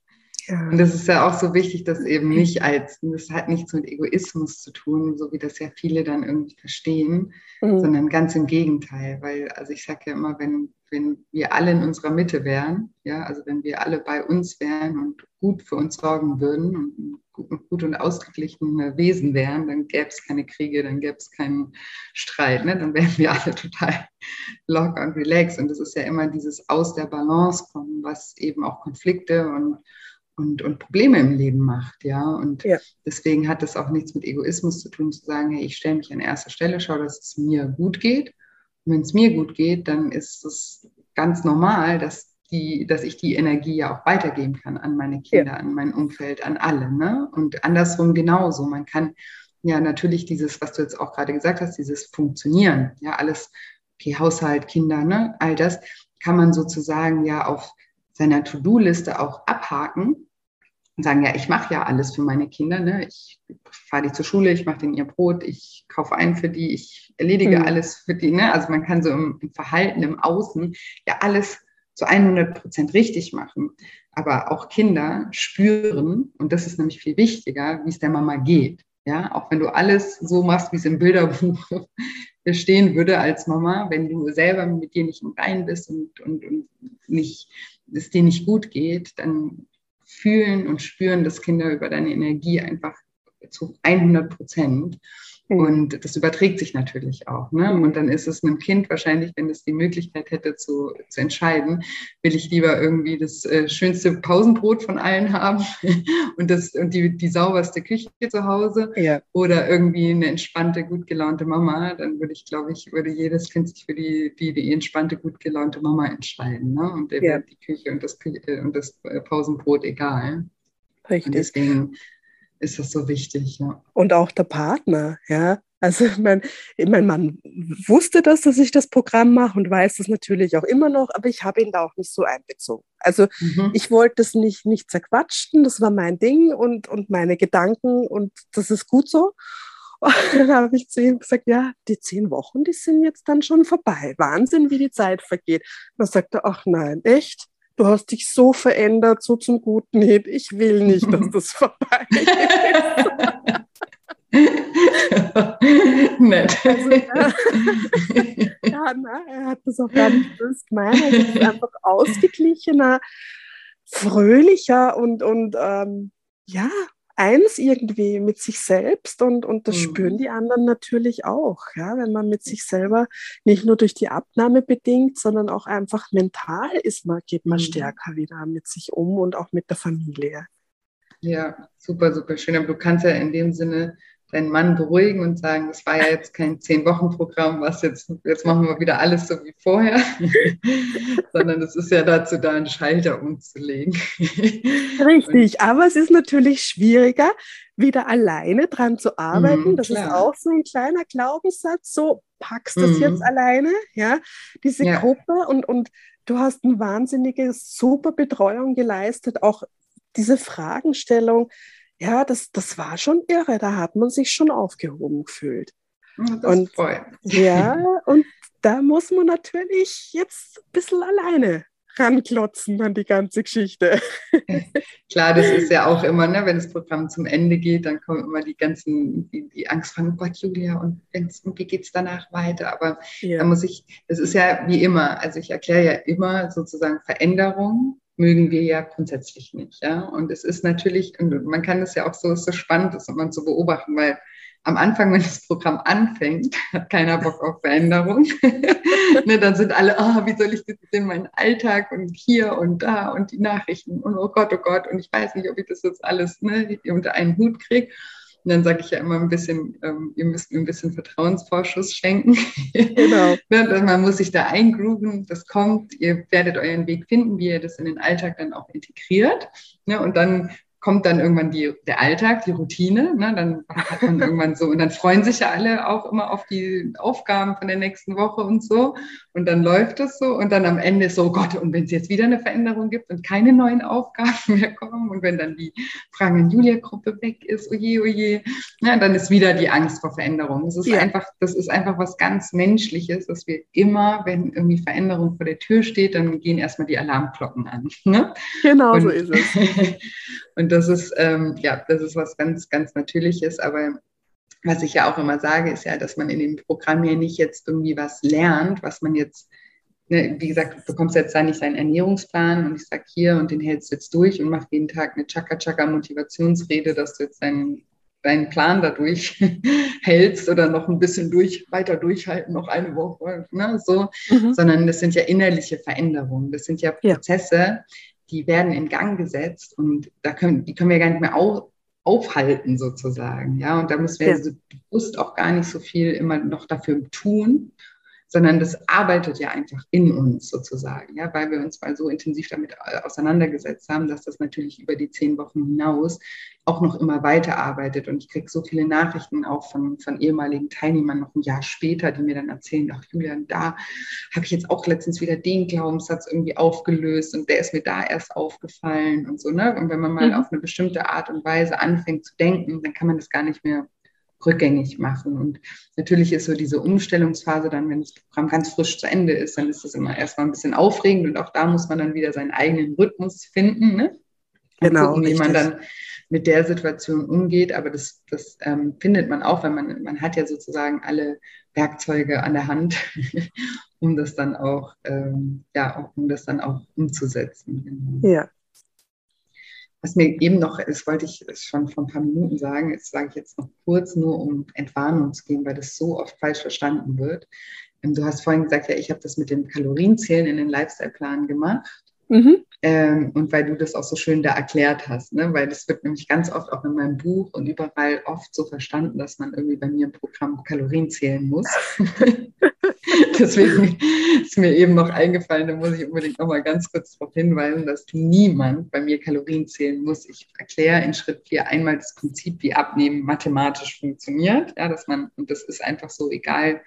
Ja. Und das ist ja auch so wichtig, dass eben nicht als, das hat nichts mit Egoismus zu tun, so wie das ja viele dann irgendwie verstehen, mhm. sondern ganz im Gegenteil. Weil, also ich sage ja immer, wenn, wenn wir alle in unserer Mitte wären, ja, also wenn wir alle bei uns wären und gut für uns sorgen würden und gut, gut und ausgeglichene Wesen wären, dann gäbe es keine Kriege, dann gäbe es keinen Streit, ne? dann wären wir alle total locker und relaxed. Und das ist ja immer dieses Aus der Balance kommen, was eben auch Konflikte und und, und Probleme im Leben macht, ja. Und ja. deswegen hat das auch nichts mit Egoismus zu tun, zu sagen, hey, ich stelle mich an erster Stelle, schaue, dass es mir gut geht. Und wenn es mir gut geht, dann ist es ganz normal, dass die, dass ich die Energie ja auch weitergeben kann an meine Kinder, ja. an mein Umfeld, an alle. Ne? Und andersrum genauso. Man kann ja natürlich dieses, was du jetzt auch gerade gesagt hast, dieses Funktionieren, ja, alles, okay, Haushalt, Kinder, ne, all das kann man sozusagen ja auf seiner To-Do-Liste auch abhaken und sagen, ja, ich mache ja alles für meine Kinder. Ne? Ich fahre die zur Schule, ich mache denen ihr Brot, ich kaufe ein für die, ich erledige mhm. alles für die. Ne? Also man kann so im, im, Verhalten, im Außen ja alles zu 100 Prozent richtig machen. Aber auch Kinder spüren, und das ist nämlich viel wichtiger, wie es der Mama geht. Ja, auch wenn du alles so machst, wie es im Bilderbuch stehen würde als Mama, wenn du selber mit dir nicht im Rein bist und, und, und nicht es dir nicht gut geht, dann fühlen und spüren das Kinder über deine Energie einfach zu 100 Prozent. Mhm. Und das überträgt sich natürlich auch. Ne? Und dann ist es einem Kind wahrscheinlich, wenn es die Möglichkeit hätte zu, zu entscheiden, will ich lieber irgendwie das äh, schönste Pausenbrot von allen haben und, das, und die, die sauberste Küche zu Hause ja. oder irgendwie eine entspannte, gut gelaunte Mama, dann würde ich, glaube ich, würde jedes Kind sich für die, die, die entspannte, gut gelaunte Mama entscheiden. Ne? Und der ja. die Küche und das, und das äh, Pausenbrot egal. Richtig. Und deswegen ist das so wichtig. Ja. Und auch der Partner, ja. Also mein, mein Mann wusste das, dass ich das Programm mache und weiß das natürlich auch immer noch, aber ich habe ihn da auch nicht so einbezogen. Also mhm. ich wollte es nicht, nicht zerquatschen, das war mein Ding und, und meine Gedanken und das ist gut so. Und dann habe ich zu ihm gesagt, ja, die zehn Wochen, die sind jetzt dann schon vorbei. Wahnsinn, wie die Zeit vergeht. Dann sagt er, ach nein, echt? Du hast dich so verändert, so zum Guten hin. Ich will nicht, dass das vorbei ist. Nett. Also, ja, ja na, er hat das auch gar nicht böse gemeint. Er ist einfach ausgeglichener, fröhlicher und, und ähm, ja, eins irgendwie mit sich selbst und, und das mhm. spüren die anderen natürlich auch, ja, wenn man mit sich selber nicht nur durch die Abnahme bedingt, sondern auch einfach mental ist man, geht man mhm. stärker wieder mit sich um und auch mit der Familie. Ja, super, super schön. Aber du kannst ja in dem Sinne deinen Mann beruhigen und sagen, das war ja jetzt kein Zehn-Wochen-Programm, was jetzt, jetzt machen wir wieder alles so wie vorher, sondern es ist ja dazu da, einen Schalter umzulegen. Richtig, und, aber es ist natürlich schwieriger, wieder alleine dran zu arbeiten. Mm, das klar. ist auch so ein kleiner Glaubenssatz, so packst du mm. jetzt alleine, ja, diese ja. Gruppe und, und du hast eine wahnsinnige, super Betreuung geleistet, auch diese Fragenstellung, ja, das, das war schon irre. Da hat man sich schon aufgehoben gefühlt. Das und. Ja, und da muss man natürlich jetzt ein bisschen alleine ranklotzen an die ganze Geschichte. Klar, das ist ja auch immer, ne, wenn das Programm zum Ende geht, dann kommen immer die ganzen, die, die Angst von oh Gott, Julia, und, und wie geht es danach weiter? Aber ja. da muss ich, das ist ja wie immer, also ich erkläre ja immer sozusagen Veränderungen mögen wir ja grundsätzlich nicht. Ja? Und es ist natürlich, und man kann es ja auch so, ist so spannend, das man zu beobachten, weil am Anfang, wenn das Programm anfängt, hat keiner Bock auf Veränderung. ne, dann sind alle, oh, wie soll ich das in meinen Alltag und hier und da und die Nachrichten und oh Gott, oh Gott, und ich weiß nicht, ob ich das jetzt alles ne, unter einen Hut kriege. Und dann sage ich ja immer ein bisschen, ähm, ihr müsst mir ein bisschen Vertrauensvorschuss schenken. Genau. ne, man muss sich da eingrooven, das kommt, ihr werdet euren Weg finden, wie ihr das in den Alltag dann auch integriert. Ne, und dann kommt dann irgendwann die, der Alltag, die Routine, ne? dann hat man irgendwann so, und dann freuen sich ja alle auch immer auf die Aufgaben von der nächsten Woche und so. Und dann läuft es so und dann am Ende ist so, oh Gott, und wenn es jetzt wieder eine Veränderung gibt und keine neuen Aufgaben mehr kommen und wenn dann die Fragen Julia-Gruppe weg ist, oje, oje, ja, dann ist wieder die Angst vor Veränderung. Das ist ja. einfach, das ist einfach was ganz Menschliches, dass wir immer, wenn irgendwie Veränderung vor der Tür steht, dann gehen erstmal die Alarmglocken an. Ne? Genau und, so ist es. und das ist, ähm, ja, das ist was ganz, ganz Natürliches, aber was ich ja auch immer sage, ist ja, dass man in dem Programm ja nicht jetzt irgendwie was lernt, was man jetzt, ne, wie gesagt, du bekommst jetzt da nicht seinen Ernährungsplan und ich sage hier und den hältst du jetzt durch und mach jeden Tag eine Chaka-Chaka-Motivationsrede, dass du jetzt deinen, deinen Plan dadurch hältst oder noch ein bisschen durch, weiter durchhalten, noch eine Woche, ne, so, mhm. sondern das sind ja innerliche Veränderungen, das sind ja Prozesse, ja die werden in Gang gesetzt und da können, die können wir gar nicht mehr auf, aufhalten sozusagen. Ja, und da müssen wir ja. so bewusst auch gar nicht so viel immer noch dafür tun, sondern das arbeitet ja einfach in uns sozusagen, ja, weil wir uns mal so intensiv damit auseinandergesetzt haben, dass das natürlich über die zehn Wochen hinaus auch noch immer weiterarbeitet. Und ich kriege so viele Nachrichten auch von, von ehemaligen Teilnehmern noch ein Jahr später, die mir dann erzählen, ach Julian, da habe ich jetzt auch letztens wieder den Glaubenssatz irgendwie aufgelöst und der ist mir da erst aufgefallen und so. Ne? Und wenn man mal mhm. auf eine bestimmte Art und Weise anfängt zu denken, dann kann man das gar nicht mehr rückgängig machen. Und natürlich ist so diese Umstellungsphase dann, wenn das Programm ganz frisch zu Ende ist, dann ist das immer erstmal ein bisschen aufregend und auch da muss man dann wieder seinen eigenen Rhythmus finden. Ne? genau. Gucken, wie man dann mit der Situation umgeht. Aber das, das ähm, findet man auch, wenn man, man hat ja sozusagen alle Werkzeuge an der Hand, um das dann auch, ähm, ja, um das dann auch umzusetzen. Genau. Ja, was mir eben noch, das wollte ich schon vor ein paar Minuten sagen, jetzt sage ich jetzt noch kurz, nur um Entwarnung zu gehen, weil das so oft falsch verstanden wird. Ähm, du hast vorhin gesagt, ja, ich habe das mit dem Kalorienzählen in den Lifestyle-Plan gemacht. Mhm. Ähm, und weil du das auch so schön da erklärt hast, ne? weil das wird nämlich ganz oft auch in meinem Buch und überall oft so verstanden, dass man irgendwie bei mir im Programm Kalorien zählen muss. Deswegen ist mir eben noch eingefallen, da muss ich unbedingt noch mal ganz kurz darauf hinweisen, dass niemand bei mir Kalorien zählen muss. Ich erkläre in Schritt 4 einmal das Prinzip, wie Abnehmen mathematisch funktioniert. Ja, dass man, und das ist einfach so egal,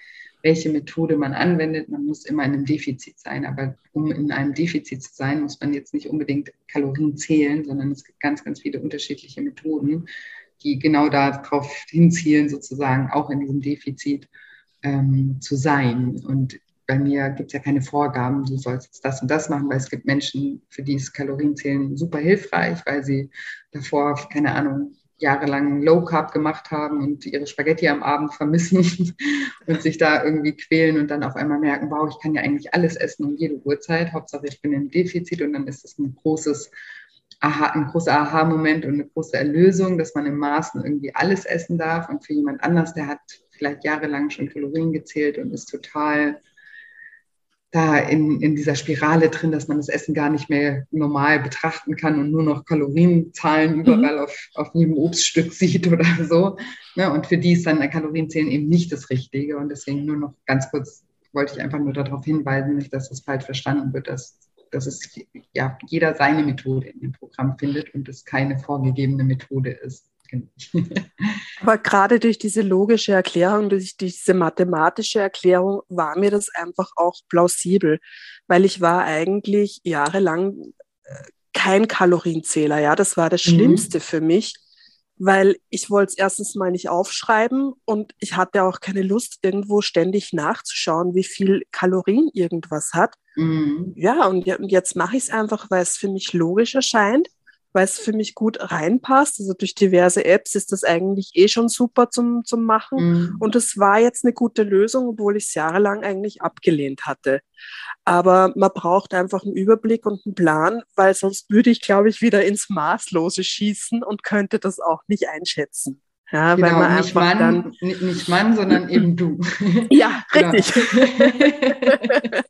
welche Methode man anwendet. Man muss immer in einem Defizit sein. Aber um in einem Defizit zu sein, muss man jetzt nicht unbedingt Kalorien zählen, sondern es gibt ganz, ganz viele unterschiedliche Methoden, die genau darauf hinzielen, sozusagen auch in diesem Defizit ähm, zu sein. Und bei mir gibt es ja keine Vorgaben, du sollst jetzt das und das machen, weil es gibt Menschen, für die ist Kalorienzählen super hilfreich, weil sie davor, keine Ahnung, jahrelang Low Carb gemacht haben und ihre Spaghetti am Abend vermissen und sich da irgendwie quälen und dann auf einmal merken, wow, ich kann ja eigentlich alles essen um jede Uhrzeit. Hauptsache ich bin im Defizit und dann ist es ein großes Aha, ein großer Aha-Moment und eine große Erlösung, dass man im Maßen irgendwie alles essen darf. Und für jemand anders, der hat vielleicht jahrelang schon Kalorien gezählt und ist total da in, in dieser Spirale drin, dass man das Essen gar nicht mehr normal betrachten kann und nur noch Kalorienzahlen mhm. überall mhm. auf, auf jedem Obststück sieht oder so. Ne? Und für die ist dann Kalorienzählen eben nicht das Richtige. Und deswegen nur noch ganz kurz wollte ich einfach nur darauf hinweisen, nicht, dass das falsch verstanden wird, dass, dass es ja, jeder seine Methode in dem Programm findet und es keine vorgegebene Methode ist. Aber gerade durch diese logische Erklärung, durch diese mathematische Erklärung war mir das einfach auch plausibel, weil ich war eigentlich jahrelang äh, kein Kalorienzähler. Ja, das war das mhm. Schlimmste mhm. für mich, weil ich wollte es erstens mal nicht aufschreiben und ich hatte auch keine Lust, irgendwo ständig nachzuschauen, wie viel Kalorien irgendwas hat. Mhm. Ja, und jetzt mache ich es einfach, weil es für mich logisch erscheint weil es für mich gut reinpasst. Also durch diverse Apps ist das eigentlich eh schon super zum, zum Machen. Mhm. Und es war jetzt eine gute Lösung, obwohl ich es jahrelang eigentlich abgelehnt hatte. Aber man braucht einfach einen Überblick und einen Plan, weil sonst würde ich, glaube ich, wieder ins Maßlose schießen und könnte das auch nicht einschätzen. Ja, genau, weil man nicht Mann, dann nicht Mann, sondern eben du. Ja, genau. richtig.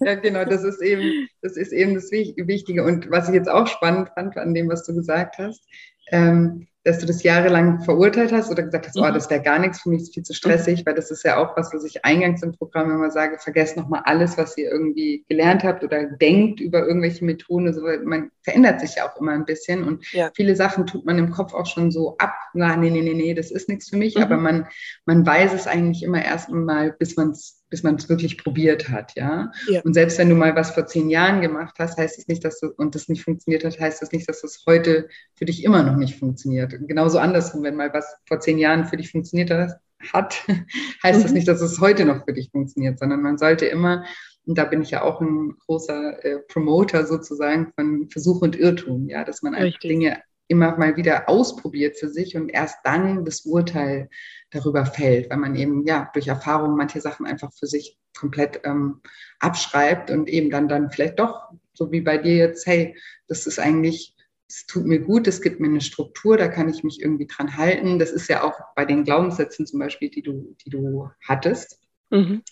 ja, genau, das ist eben, das ist eben das Wichtige. Und was ich jetzt auch spannend fand an dem, was du gesagt hast, ähm, dass du das jahrelang verurteilt hast oder gesagt hast, oh, mhm. oh, das wäre gar nichts für mich, ist viel zu stressig, weil das ist ja auch was, was ich eingangs im Programm immer sage, vergesst nochmal alles, was ihr irgendwie gelernt habt oder denkt über irgendwelche Methoden. Also man verändert sich ja auch immer ein bisschen und ja. viele Sachen tut man im Kopf auch schon so ab, na, nee, nee, nee, nee, das ist nichts für mich, mhm. aber man, man weiß es eigentlich immer erst mal, bis man es bis man es wirklich probiert hat, ja? ja? Und selbst wenn du mal was vor zehn Jahren gemacht hast, heißt es nicht, dass du und das nicht funktioniert hat, heißt das nicht, dass das heute für dich immer noch nicht funktioniert. Genauso andersrum, wenn mal was vor zehn Jahren für dich funktioniert hat, hat heißt mhm. das nicht, dass es heute noch für dich funktioniert, sondern man sollte immer und da bin ich ja auch ein großer äh, Promoter sozusagen von Versuch und Irrtum, ja, dass man einfach Dinge immer mal wieder ausprobiert für sich und erst dann das Urteil darüber fällt, weil man eben ja durch Erfahrung manche Sachen einfach für sich komplett ähm, abschreibt und eben dann dann vielleicht doch, so wie bei dir jetzt, hey, das ist eigentlich, es tut mir gut, es gibt mir eine Struktur, da kann ich mich irgendwie dran halten. Das ist ja auch bei den Glaubenssätzen zum Beispiel, die du, die du hattest. Mhm.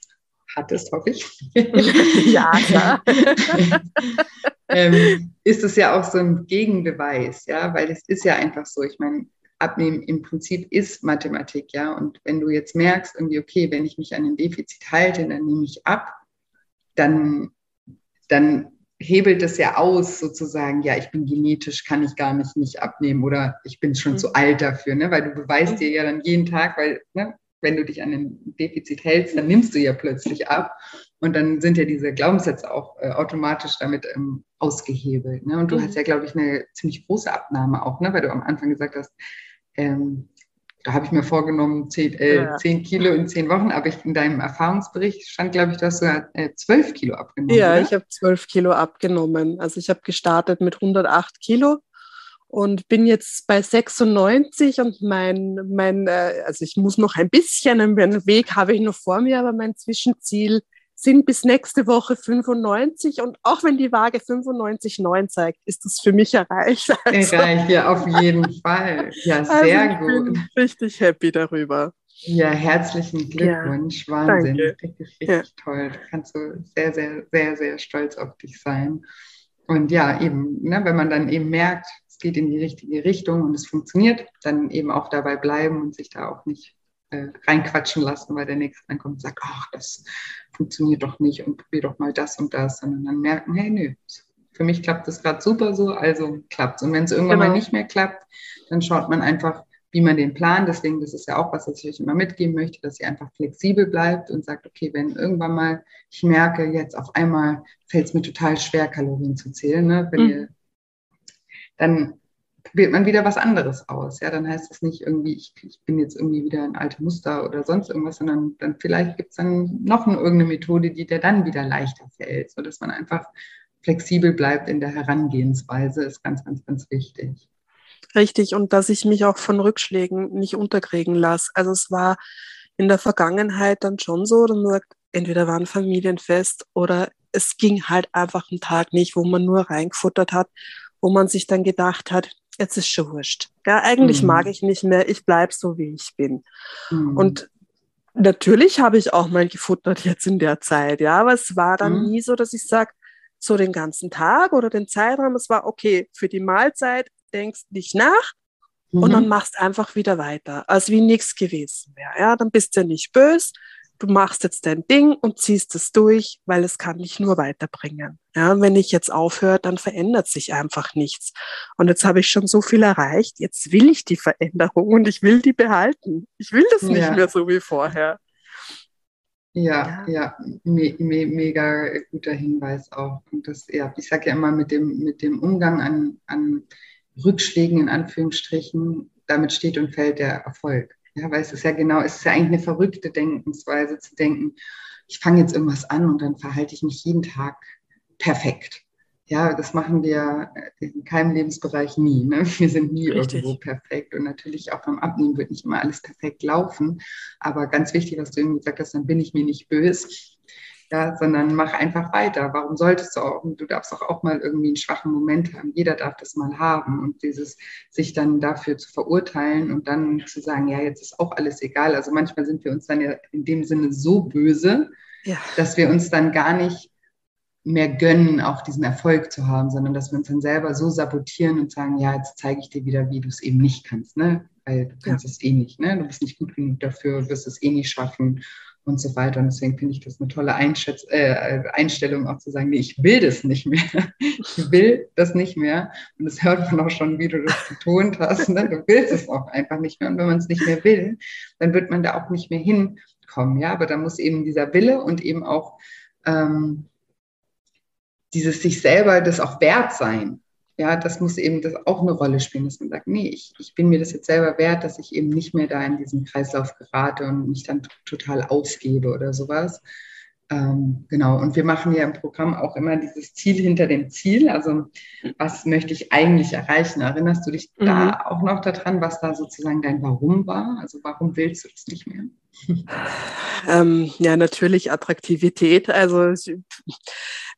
Hattest, hoffe ich. ja, klar. ähm, ist es ja auch so ein Gegenbeweis, ja, weil es ist ja einfach so. Ich meine, Abnehmen im Prinzip ist Mathematik, ja. Und wenn du jetzt merkst, irgendwie, okay, wenn ich mich an ein Defizit halte, dann nehme ich ab, dann, dann hebelt es ja aus, sozusagen, ja, ich bin genetisch, kann ich gar nicht nicht abnehmen oder ich bin schon mhm. zu alt dafür, ne? weil du beweist mhm. dir ja dann jeden Tag, weil ne, wenn du dich an ein Defizit hältst, dann nimmst du ja plötzlich ab. Und dann sind ja diese Glaubenssätze auch äh, automatisch damit ähm, ausgehebelt. Ne? Und du mhm. hast ja, glaube ich, eine ziemlich große Abnahme auch, ne? weil du am Anfang gesagt hast, ähm, da habe ich mir vorgenommen, 10, äh, ja. 10 Kilo in 10 Wochen, aber ich, in deinem Erfahrungsbericht stand, glaube ich, du hast sogar äh, 12 Kilo abgenommen. Ja, oder? ich habe 12 Kilo abgenommen. Also ich habe gestartet mit 108 Kilo und bin jetzt bei 96 und mein, mein äh, also ich muss noch ein bisschen, einen Weg habe ich noch vor mir, aber mein Zwischenziel sind bis nächste Woche 95 und auch wenn die Waage 95,9 zeigt, ist das für mich erreicht. Also, erreicht, ja, auf jeden Fall. Ja, also sehr also ich gut. Bin richtig happy darüber. Ja, herzlichen Glückwunsch. Ja, Wahnsinn. Danke. Richtig, richtig ja. toll. Da kannst du sehr, sehr, sehr, sehr stolz auf dich sein. Und ja, eben, ne, wenn man dann eben merkt, es geht in die richtige Richtung und es funktioniert, dann eben auch dabei bleiben und sich da auch nicht äh, reinquatschen lassen, weil der Nächste dann kommt und sagt, ach, das funktioniert doch nicht und probier doch mal das und das, sondern dann merken, hey, nö, für mich klappt das gerade super so, also klappt Und wenn es irgendwann genau. mal nicht mehr klappt, dann schaut man einfach, wie man den Plan, deswegen, das ist ja auch was, was ich euch immer mitgeben möchte, dass ihr einfach flexibel bleibt und sagt, okay, wenn irgendwann mal ich merke, jetzt auf einmal fällt es mir total schwer, Kalorien zu zählen, ne? wenn mhm. ihr, dann probiert man wieder was anderes aus. Ja, dann heißt es nicht irgendwie, ich, ich bin jetzt irgendwie wieder ein altes Muster oder sonst irgendwas, sondern dann vielleicht gibt es dann noch eine, irgendeine Methode, die dir dann wieder leichter fällt, sodass man einfach flexibel bleibt in der Herangehensweise, ist ganz, ganz, ganz wichtig. Richtig, und dass ich mich auch von Rückschlägen nicht unterkriegen lasse. Also es war in der Vergangenheit dann schon so, dass man sagt, entweder war ein Familienfest oder es ging halt einfach ein Tag nicht, wo man nur reingefuttert hat, wo man sich dann gedacht hat, jetzt ist schon wurscht. Ja, eigentlich mhm. mag ich nicht mehr, ich bleibe so, wie ich bin. Mhm. Und natürlich habe ich auch mal gefuttert jetzt in der Zeit, ja, aber es war dann mhm. nie so, dass ich sage, so den ganzen Tag oder den Zeitraum, es war okay, für die Mahlzeit denkst nicht nach und dann mhm. machst einfach wieder weiter, als wie nichts gewesen wäre. Ja, dann bist du nicht böse, du machst jetzt dein Ding und ziehst es durch, weil es kann dich nur weiterbringen. Ja, wenn ich jetzt aufhöre, dann verändert sich einfach nichts. Und jetzt habe ich schon so viel erreicht, jetzt will ich die Veränderung und ich will die behalten. Ich will das nicht ja. mehr so wie vorher. Ja, ja, ja me me mega guter Hinweis auch. Und das, ja, ich sage ja immer mit dem, mit dem Umgang an, an Rückschlägen in Anführungsstrichen, damit steht und fällt der Erfolg. Ja, weil es ist ja genau, es ist ja eigentlich eine verrückte Denkensweise zu denken, ich fange jetzt irgendwas an und dann verhalte ich mich jeden Tag perfekt. Ja, das machen wir in keinem Lebensbereich nie. Ne? Wir sind nie Richtig. irgendwo perfekt. Und natürlich auch beim Abnehmen wird nicht immer alles perfekt laufen. Aber ganz wichtig, was du eben gesagt hast, dann bin ich mir nicht böse ja, sondern mach einfach weiter. Warum solltest du auch? Und du darfst auch, auch mal irgendwie einen schwachen Moment haben. Jeder darf das mal haben. Und dieses, sich dann dafür zu verurteilen und dann zu sagen, ja, jetzt ist auch alles egal. Also manchmal sind wir uns dann ja in dem Sinne so böse, ja. dass wir uns dann gar nicht mehr gönnen, auch diesen Erfolg zu haben, sondern dass wir uns dann selber so sabotieren und sagen, ja, jetzt zeige ich dir wieder, wie du es eben nicht kannst, ne? Weil du kannst ja. es eh nicht, ne? Du bist nicht gut genug dafür, wirst es eh nicht schaffen und so weiter. Und deswegen finde ich das eine tolle Einschätz äh, Einstellung, auch zu sagen, nee, ich will das nicht mehr. Ich will das nicht mehr. Und das hört man auch schon, wie du das betont hast. Ne? Du willst es auch einfach nicht mehr. Und wenn man es nicht mehr will, dann wird man da auch nicht mehr hinkommen. Ja, aber da muss eben dieser Wille und eben auch ähm, dieses sich selber das auch wert sein ja, das muss eben das auch eine Rolle spielen, dass man sagt, nee, ich, ich bin mir das jetzt selber wert, dass ich eben nicht mehr da in diesen Kreislauf gerate und mich dann total aufgebe oder sowas. Ähm, genau, und wir machen ja im Programm auch immer dieses Ziel hinter dem Ziel. Also was möchte ich eigentlich erreichen? Erinnerst du dich mhm. da auch noch daran, was da sozusagen dein Warum war? Also warum willst du das nicht mehr? Ähm, ja, natürlich Attraktivität. Also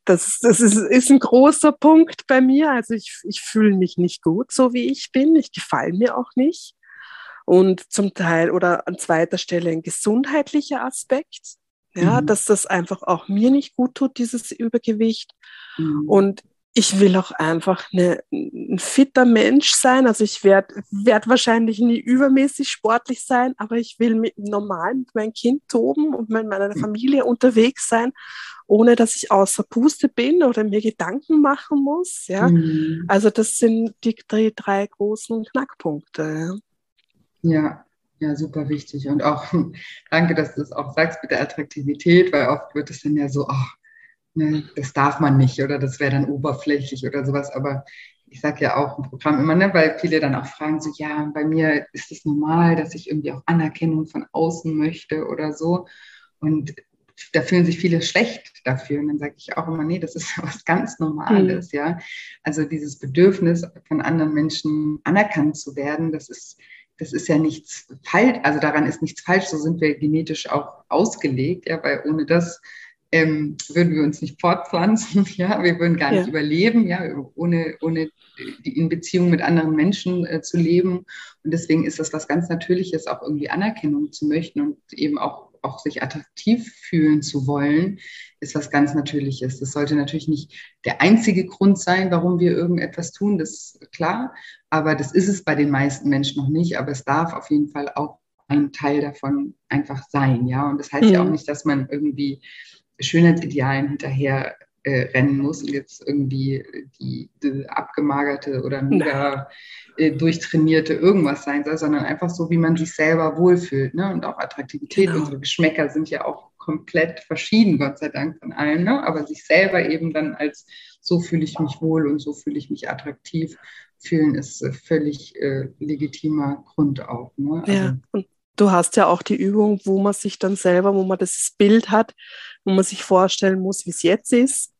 das, das ist, ist ein großer Punkt bei mir. Also ich, ich fühle mich nicht gut, so wie ich bin. Ich gefalle mir auch nicht. Und zum Teil oder an zweiter Stelle ein gesundheitlicher Aspekt. Ja, mhm. dass das einfach auch mir nicht gut tut, dieses Übergewicht. Mhm. Und ich will auch einfach eine, ein fitter Mensch sein. Also ich werde werd wahrscheinlich nie übermäßig sportlich sein, aber ich will mit, normal mit meinem Kind toben und mit meiner mhm. Familie unterwegs sein, ohne dass ich außer Puste bin oder mir Gedanken machen muss. Ja? Mhm. Also das sind die, die drei großen Knackpunkte. Ja. ja. super wichtig. Und auch danke, dass du es auch sagst mit der Attraktivität, weil oft wird es dann ja so, ach, ne, das darf man nicht oder das wäre dann oberflächlich oder sowas. Aber ich sage ja auch im Programm immer, ne, weil viele dann auch fragen so, ja, bei mir ist es normal, dass ich irgendwie auch Anerkennung von außen möchte oder so. Und da fühlen sich viele schlecht dafür. Und dann sage ich auch immer, nee, das ist was ganz Normales, mhm. ja. Also dieses Bedürfnis von anderen Menschen anerkannt zu werden, das ist, das ist ja nichts falsch, also daran ist nichts falsch, so sind wir genetisch auch ausgelegt, ja, weil ohne das ähm, würden wir uns nicht fortpflanzen, ja, wir würden gar nicht ja. überleben, ja, ohne, ohne in Beziehung mit anderen Menschen äh, zu leben. Und deswegen ist das was ganz Natürliches, auch irgendwie Anerkennung zu möchten und eben auch, auch sich attraktiv fühlen zu wollen, ist was ganz Natürliches. Das sollte natürlich nicht der einzige Grund sein, warum wir irgendetwas tun, das ist klar, aber das ist es bei den meisten Menschen noch nicht, aber es darf auf jeden Fall auch ein Teil davon einfach sein, ja. Und das heißt mhm. ja auch nicht, dass man irgendwie Schönheitsidealen hinterher äh, rennen muss und jetzt irgendwie die, die abgemagerte oder mega äh, durchtrainierte irgendwas sein soll, sondern einfach so, wie man sich selber wohlfühlt. Ne? Und auch Attraktivität, genau. unsere Geschmäcker sind ja auch komplett verschieden, Gott sei Dank von allen, ne? aber sich selber eben dann als so fühle ich mich wohl und so fühle ich mich attraktiv fühlen, ist äh, völlig äh, legitimer Grund auch. Ne? Also, ja, und du hast ja auch die Übung, wo man sich dann selber, wo man das Bild hat, wo man sich vorstellen muss, wie es jetzt ist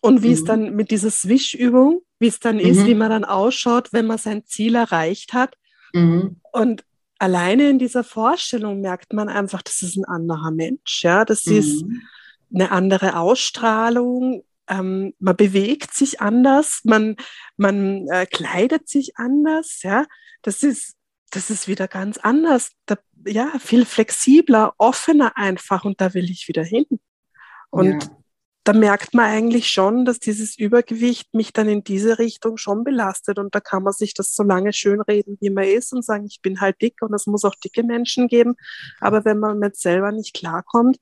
und wie mhm. es dann mit dieser Swish-Übung, wie es dann mhm. ist, wie man dann ausschaut, wenn man sein Ziel erreicht hat. Mhm. Und alleine in dieser Vorstellung merkt man einfach, das ist ein anderer Mensch. Ja, das ist mhm. eine andere Ausstrahlung. Ähm, man bewegt sich anders, man, man äh, kleidet sich anders. Ja, das ist, das ist wieder ganz anders. Da, ja, viel flexibler, offener einfach. Und da will ich wieder hin. Und ja. da merkt man eigentlich schon, dass dieses Übergewicht mich dann in diese Richtung schon belastet. Und da kann man sich das so lange schönreden, wie man ist und sagen, ich bin halt dick und es muss auch dicke Menschen geben. Aber wenn man mit selber nicht klarkommt,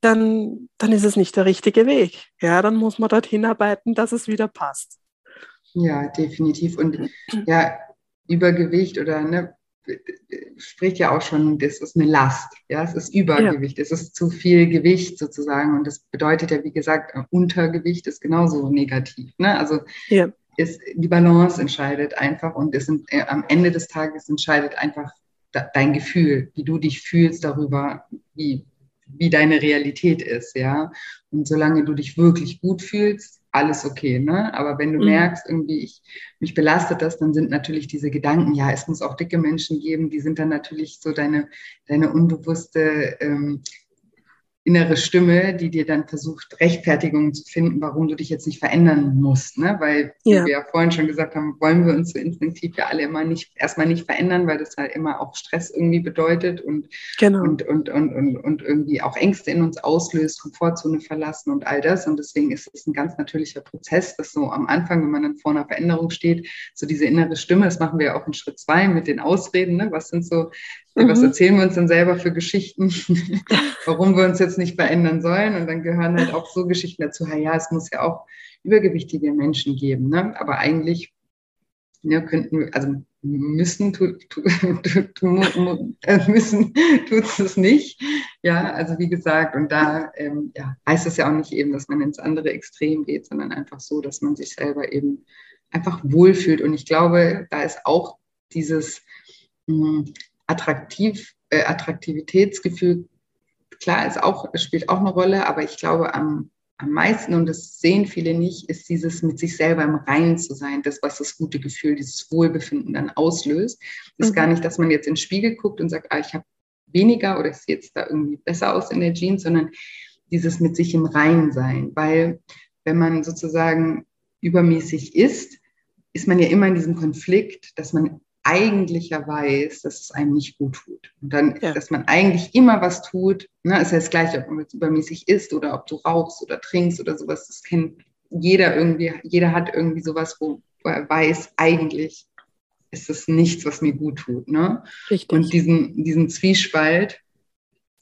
dann, dann ist es nicht der richtige Weg. Ja, dann muss man dorthin arbeiten, dass es wieder passt. Ja, definitiv. Und ja, Übergewicht oder ne, spricht ja auch schon, das ist eine Last, ja, es ist Übergewicht, ja. es ist zu viel Gewicht sozusagen und das bedeutet ja, wie gesagt, Untergewicht ist genauso negativ, ne? Also ja. ist, die Balance entscheidet einfach und es sind, äh, am Ende des Tages entscheidet einfach da, dein Gefühl, wie du dich fühlst darüber, wie, wie deine Realität ist, ja. Und solange du dich wirklich gut fühlst, alles okay, ne? Aber wenn du mhm. merkst, irgendwie, ich, mich belastet das, dann sind natürlich diese Gedanken, ja, es muss auch dicke Menschen geben, die sind dann natürlich so deine, deine unbewusste ähm, innere Stimme, die dir dann versucht, Rechtfertigungen zu finden, warum du dich jetzt nicht verändern musst. Ne? Weil, ja. wie wir ja vorhin schon gesagt haben, wollen wir uns so instinktiv ja alle immer nicht, erstmal nicht verändern, weil das halt immer auch Stress irgendwie bedeutet und, genau. und, und, und, und, und irgendwie auch Ängste in uns auslöst, Komfortzone verlassen und all das. Und deswegen ist es ein ganz natürlicher Prozess, dass so am Anfang, wenn man dann vor einer Veränderung steht, so diese innere Stimme, das machen wir ja auch in Schritt zwei mit den Ausreden. Ne? Was sind so Mhm. Was erzählen wir uns dann selber für Geschichten, warum wir uns jetzt nicht verändern sollen? Und dann gehören halt auch so Geschichten dazu, ja, es muss ja auch übergewichtige Menschen geben. Ne? Aber eigentlich ja, könnten wir, also müssen tut, tu, tu, tu, äh, müssen tut es nicht. Ja, also wie gesagt, und da ähm, ja, heißt es ja auch nicht eben, dass man ins andere Extrem geht, sondern einfach so, dass man sich selber eben einfach wohlfühlt. Und ich glaube, da ist auch dieses, mh, hm, attraktiv, äh, Attraktivitätsgefühl, klar, ist auch, spielt auch eine Rolle, aber ich glaube, am, am meisten, und das sehen viele nicht, ist dieses mit sich selber im Reinen zu sein, das, was das gute Gefühl, dieses Wohlbefinden dann auslöst. Das ist mhm. gar nicht, dass man jetzt in den Spiegel guckt und sagt, ah, ich habe weniger oder ich sehe jetzt da irgendwie besser aus in der Jeans, sondern dieses mit sich im Reinen sein. Weil wenn man sozusagen übermäßig isst, ist man ja immer in diesem Konflikt, dass man eigentlich ja weiß, dass es einem nicht gut tut. Und dann, ja. dass man eigentlich immer was tut, ne, ist ja das Gleiche, ob man jetzt übermäßig isst oder ob du rauchst oder trinkst oder sowas, das kennt jeder irgendwie, jeder hat irgendwie sowas, wo, wo er weiß, eigentlich ist es nichts, was mir gut tut. Ne? Richtig. Und diesen, diesen Zwiespalt,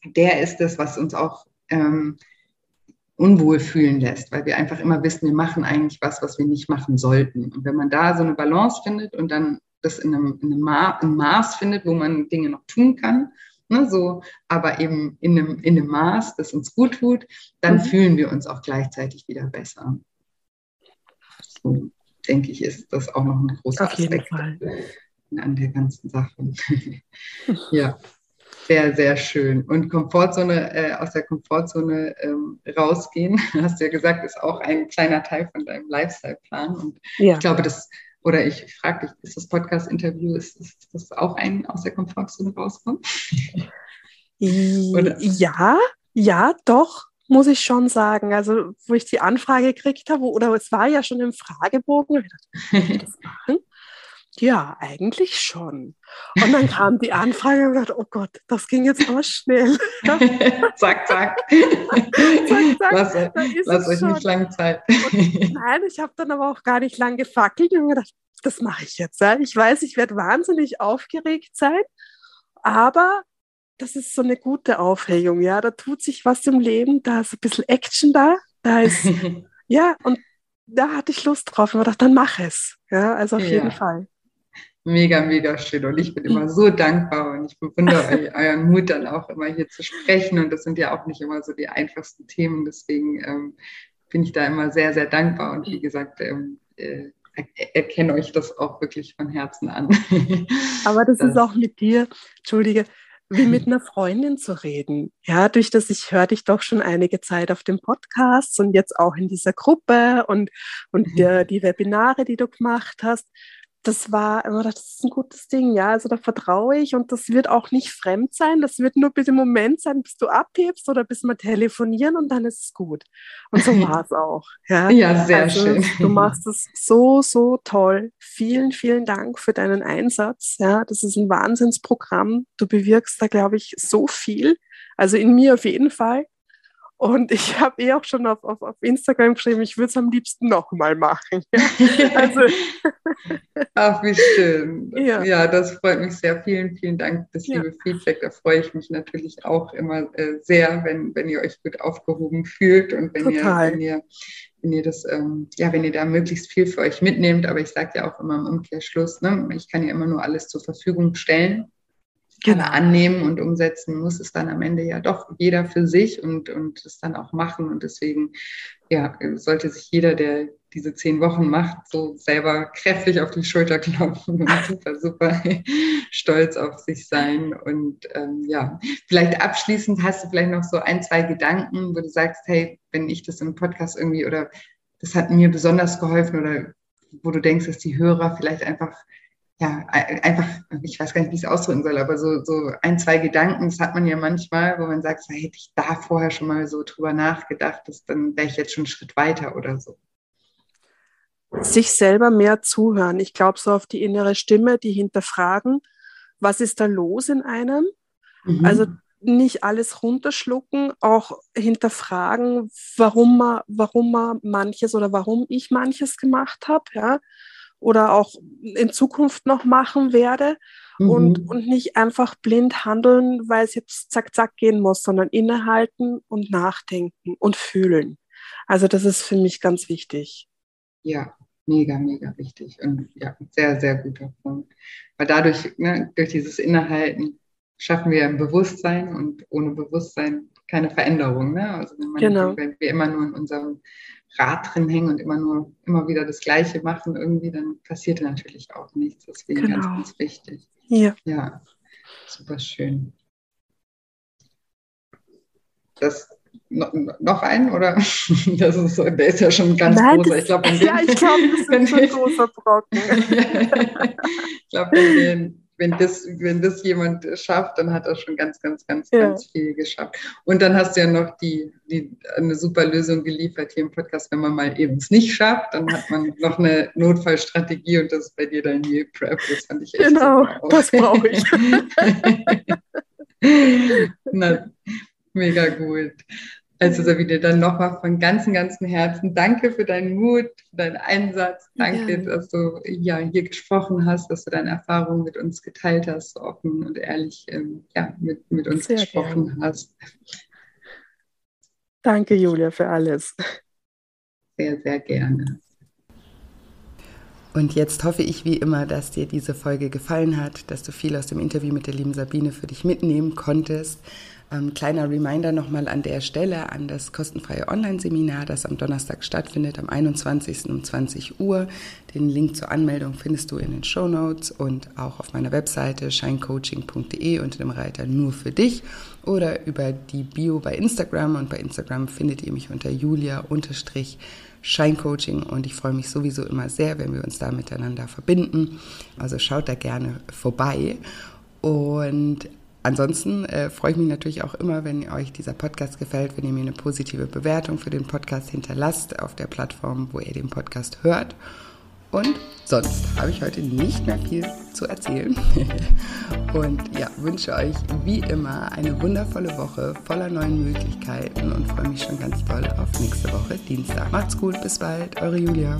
der ist das, was uns auch ähm, unwohl fühlen lässt, weil wir einfach immer wissen, wir machen eigentlich was, was wir nicht machen sollten. Und wenn man da so eine Balance findet und dann das in einem, in einem Ma in Maß findet, wo man Dinge noch tun kann, ne, so, aber eben in einem, in einem Maß, das uns gut tut, dann mhm. fühlen wir uns auch gleichzeitig wieder besser. So denke ich, ist das auch noch ein großer Auf Aspekt an der ganzen Sache. ja. Sehr, sehr schön. Und Komfortzone, äh, aus der Komfortzone ähm, rausgehen, hast du ja gesagt, ist auch ein kleiner Teil von deinem Lifestyle-Plan. Und ja. ich glaube, das oder ich frage dich, ist das Podcast-Interview, ist, ist, das auch ein aus der Komfortzone rauskommen? ja, ja, doch. muss ich schon sagen. Also, wo ich die Anfrage gekriegt habe, oder es war ja schon im Fragebogen, dachte, das machen? Ja, eigentlich schon. Und dann kam die Anfrage und ich dachte, oh Gott, das ging jetzt aber schnell. zack, zack. zack, zack. Lass, lass euch schon. nicht lange Zeit. Und nein, ich habe dann aber auch gar nicht lang gefackelt und gedacht, das mache ich jetzt. Ich weiß, ich werde wahnsinnig aufgeregt sein, aber das ist so eine gute Aufregung. Ja, da tut sich was im Leben, da ist ein bisschen Action da, da ist, ja, und da hatte ich Lust drauf und dachte, dann mach es. Ja, also auf ja. jeden Fall mega, mega schön. Und ich bin immer so dankbar und ich bewundere euren Mut dann auch immer hier zu sprechen. Und das sind ja auch nicht immer so die einfachsten Themen. Deswegen ähm, bin ich da immer sehr, sehr dankbar. Und wie gesagt, ähm, äh, erkenne euch das auch wirklich von Herzen an. Aber das, das ist auch mit dir, Entschuldige, wie mit einer Freundin zu reden. Ja, durch das ich höre dich doch schon einige Zeit auf dem Podcast und jetzt auch in dieser Gruppe und, und mhm. die, die Webinare, die du gemacht hast das war immer, das ist ein gutes Ding, ja. Also da vertraue ich und das wird auch nicht fremd sein. Das wird nur bis im Moment sein, bis du abhebst oder bis wir telefonieren und dann ist es gut. Und so war es auch. Ja, ja sehr also, schön. Du machst es so, so toll. Vielen, vielen Dank für deinen Einsatz. Ja, das ist ein Wahnsinnsprogramm. Du bewirkst da, glaube ich, so viel. Also in mir auf jeden Fall. Und ich habe eh auch schon auf, auf, auf Instagram geschrieben, ich würde es am liebsten nochmal machen. Ja? Also. Ach, wie schön. Ja. ja. das freut mich sehr. Vielen, vielen Dank das ja. liebe Feedback. Da freue ich mich natürlich auch immer äh, sehr, wenn, wenn ihr euch gut aufgehoben fühlt und wenn, Total. ihr, wenn ihr wenn ihr das, ähm, ja, wenn ihr da möglichst viel für euch mitnehmt, aber ich sage ja auch immer im Umkehrschluss, ne, ich kann ja immer nur alles zur Verfügung stellen genau. annehmen und umsetzen muss es dann am Ende ja doch jeder für sich und, und es dann auch machen. Und deswegen ja, sollte sich jeder, der diese zehn Wochen macht, so selber kräftig auf die Schulter klopfen und super, super stolz auf sich sein. Und ähm, ja, vielleicht abschließend hast du vielleicht noch so ein, zwei Gedanken, wo du sagst, hey, wenn ich das im Podcast irgendwie oder das hat mir besonders geholfen oder wo du denkst, dass die Hörer vielleicht einfach ja, einfach, ich weiß gar nicht, wie ich es ausdrücken soll, aber so, so ein, zwei Gedanken, das hat man ja manchmal, wo man sagt, so, hätte ich da vorher schon mal so drüber nachgedacht, dass, dann wäre ich jetzt schon einen Schritt weiter oder so. Sich selber mehr zuhören. Ich glaube so auf die innere Stimme, die hinterfragen, was ist da los in einem? Mhm. Also nicht alles runterschlucken, auch hinterfragen, warum man, warum man manches oder warum ich manches gemacht habe, ja oder auch in Zukunft noch machen werde mhm. und, und nicht einfach blind handeln, weil es jetzt zack, zack gehen muss, sondern innehalten und nachdenken und fühlen. Also das ist für mich ganz wichtig. Ja, mega, mega wichtig und ja, sehr, sehr guter Punkt. Weil dadurch, ne, durch dieses Innehalten schaffen wir ein Bewusstsein und ohne Bewusstsein keine Veränderung. Ne? Also wenn, man, genau. wenn wir immer nur in unserem Rad drin hängen und immer nur immer wieder das Gleiche machen, irgendwie, dann passiert natürlich auch nichts. Deswegen genau. ganz, ganz wichtig. Ja. Ja, super schön. Das noch, ein oder das ist so, der ist ja schon ganz Nein, großer. Ich glaube, ja, ich glaube, das ist ein großer Brocken. ich glaube, wenn wir wenn das, wenn das jemand schafft, dann hat er schon ganz, ganz, ganz, ja. ganz viel geschafft. Und dann hast du ja noch die, die, eine super Lösung geliefert hier im Podcast, wenn man mal eben es nicht schafft, dann hat man noch eine Notfallstrategie und das ist bei dir dein Meal Prep. Das fand ich echt Genau, das brauche ich. Na, mega gut. Also Sabine, dann nochmal von ganzem, ganzem Herzen danke für deinen Mut, für deinen Einsatz. Danke, ja. dass du ja, hier gesprochen hast, dass du deine Erfahrungen mit uns geteilt hast, so offen und ehrlich ähm, ja, mit, mit uns Sehr gesprochen gerne. hast. Danke, Julia, für alles. Sehr, sehr gerne. Und jetzt hoffe ich wie immer, dass dir diese Folge gefallen hat, dass du viel aus dem Interview mit der lieben Sabine für dich mitnehmen konntest. Ähm, kleiner Reminder nochmal an der Stelle an das kostenfreie Online-Seminar, das am Donnerstag stattfindet, am 21. um 20 Uhr. Den Link zur Anmeldung findest du in den Show Notes und auch auf meiner Webseite shinecoaching.de unter dem Reiter nur für dich oder über die Bio bei Instagram. Und bei Instagram findet ihr mich unter julia-scheincoaching und ich freue mich sowieso immer sehr, wenn wir uns da miteinander verbinden. Also schaut da gerne vorbei. Und ansonsten äh, freue ich mich natürlich auch immer, wenn euch dieser Podcast gefällt, wenn ihr mir eine positive Bewertung für den Podcast hinterlasst auf der Plattform, wo ihr den Podcast hört. Und sonst habe ich heute nicht mehr viel zu erzählen. und ja, wünsche euch wie immer eine wundervolle Woche voller neuen Möglichkeiten und freue mich schon ganz toll auf nächste Woche Dienstag. Macht's gut, bis bald, eure Julia.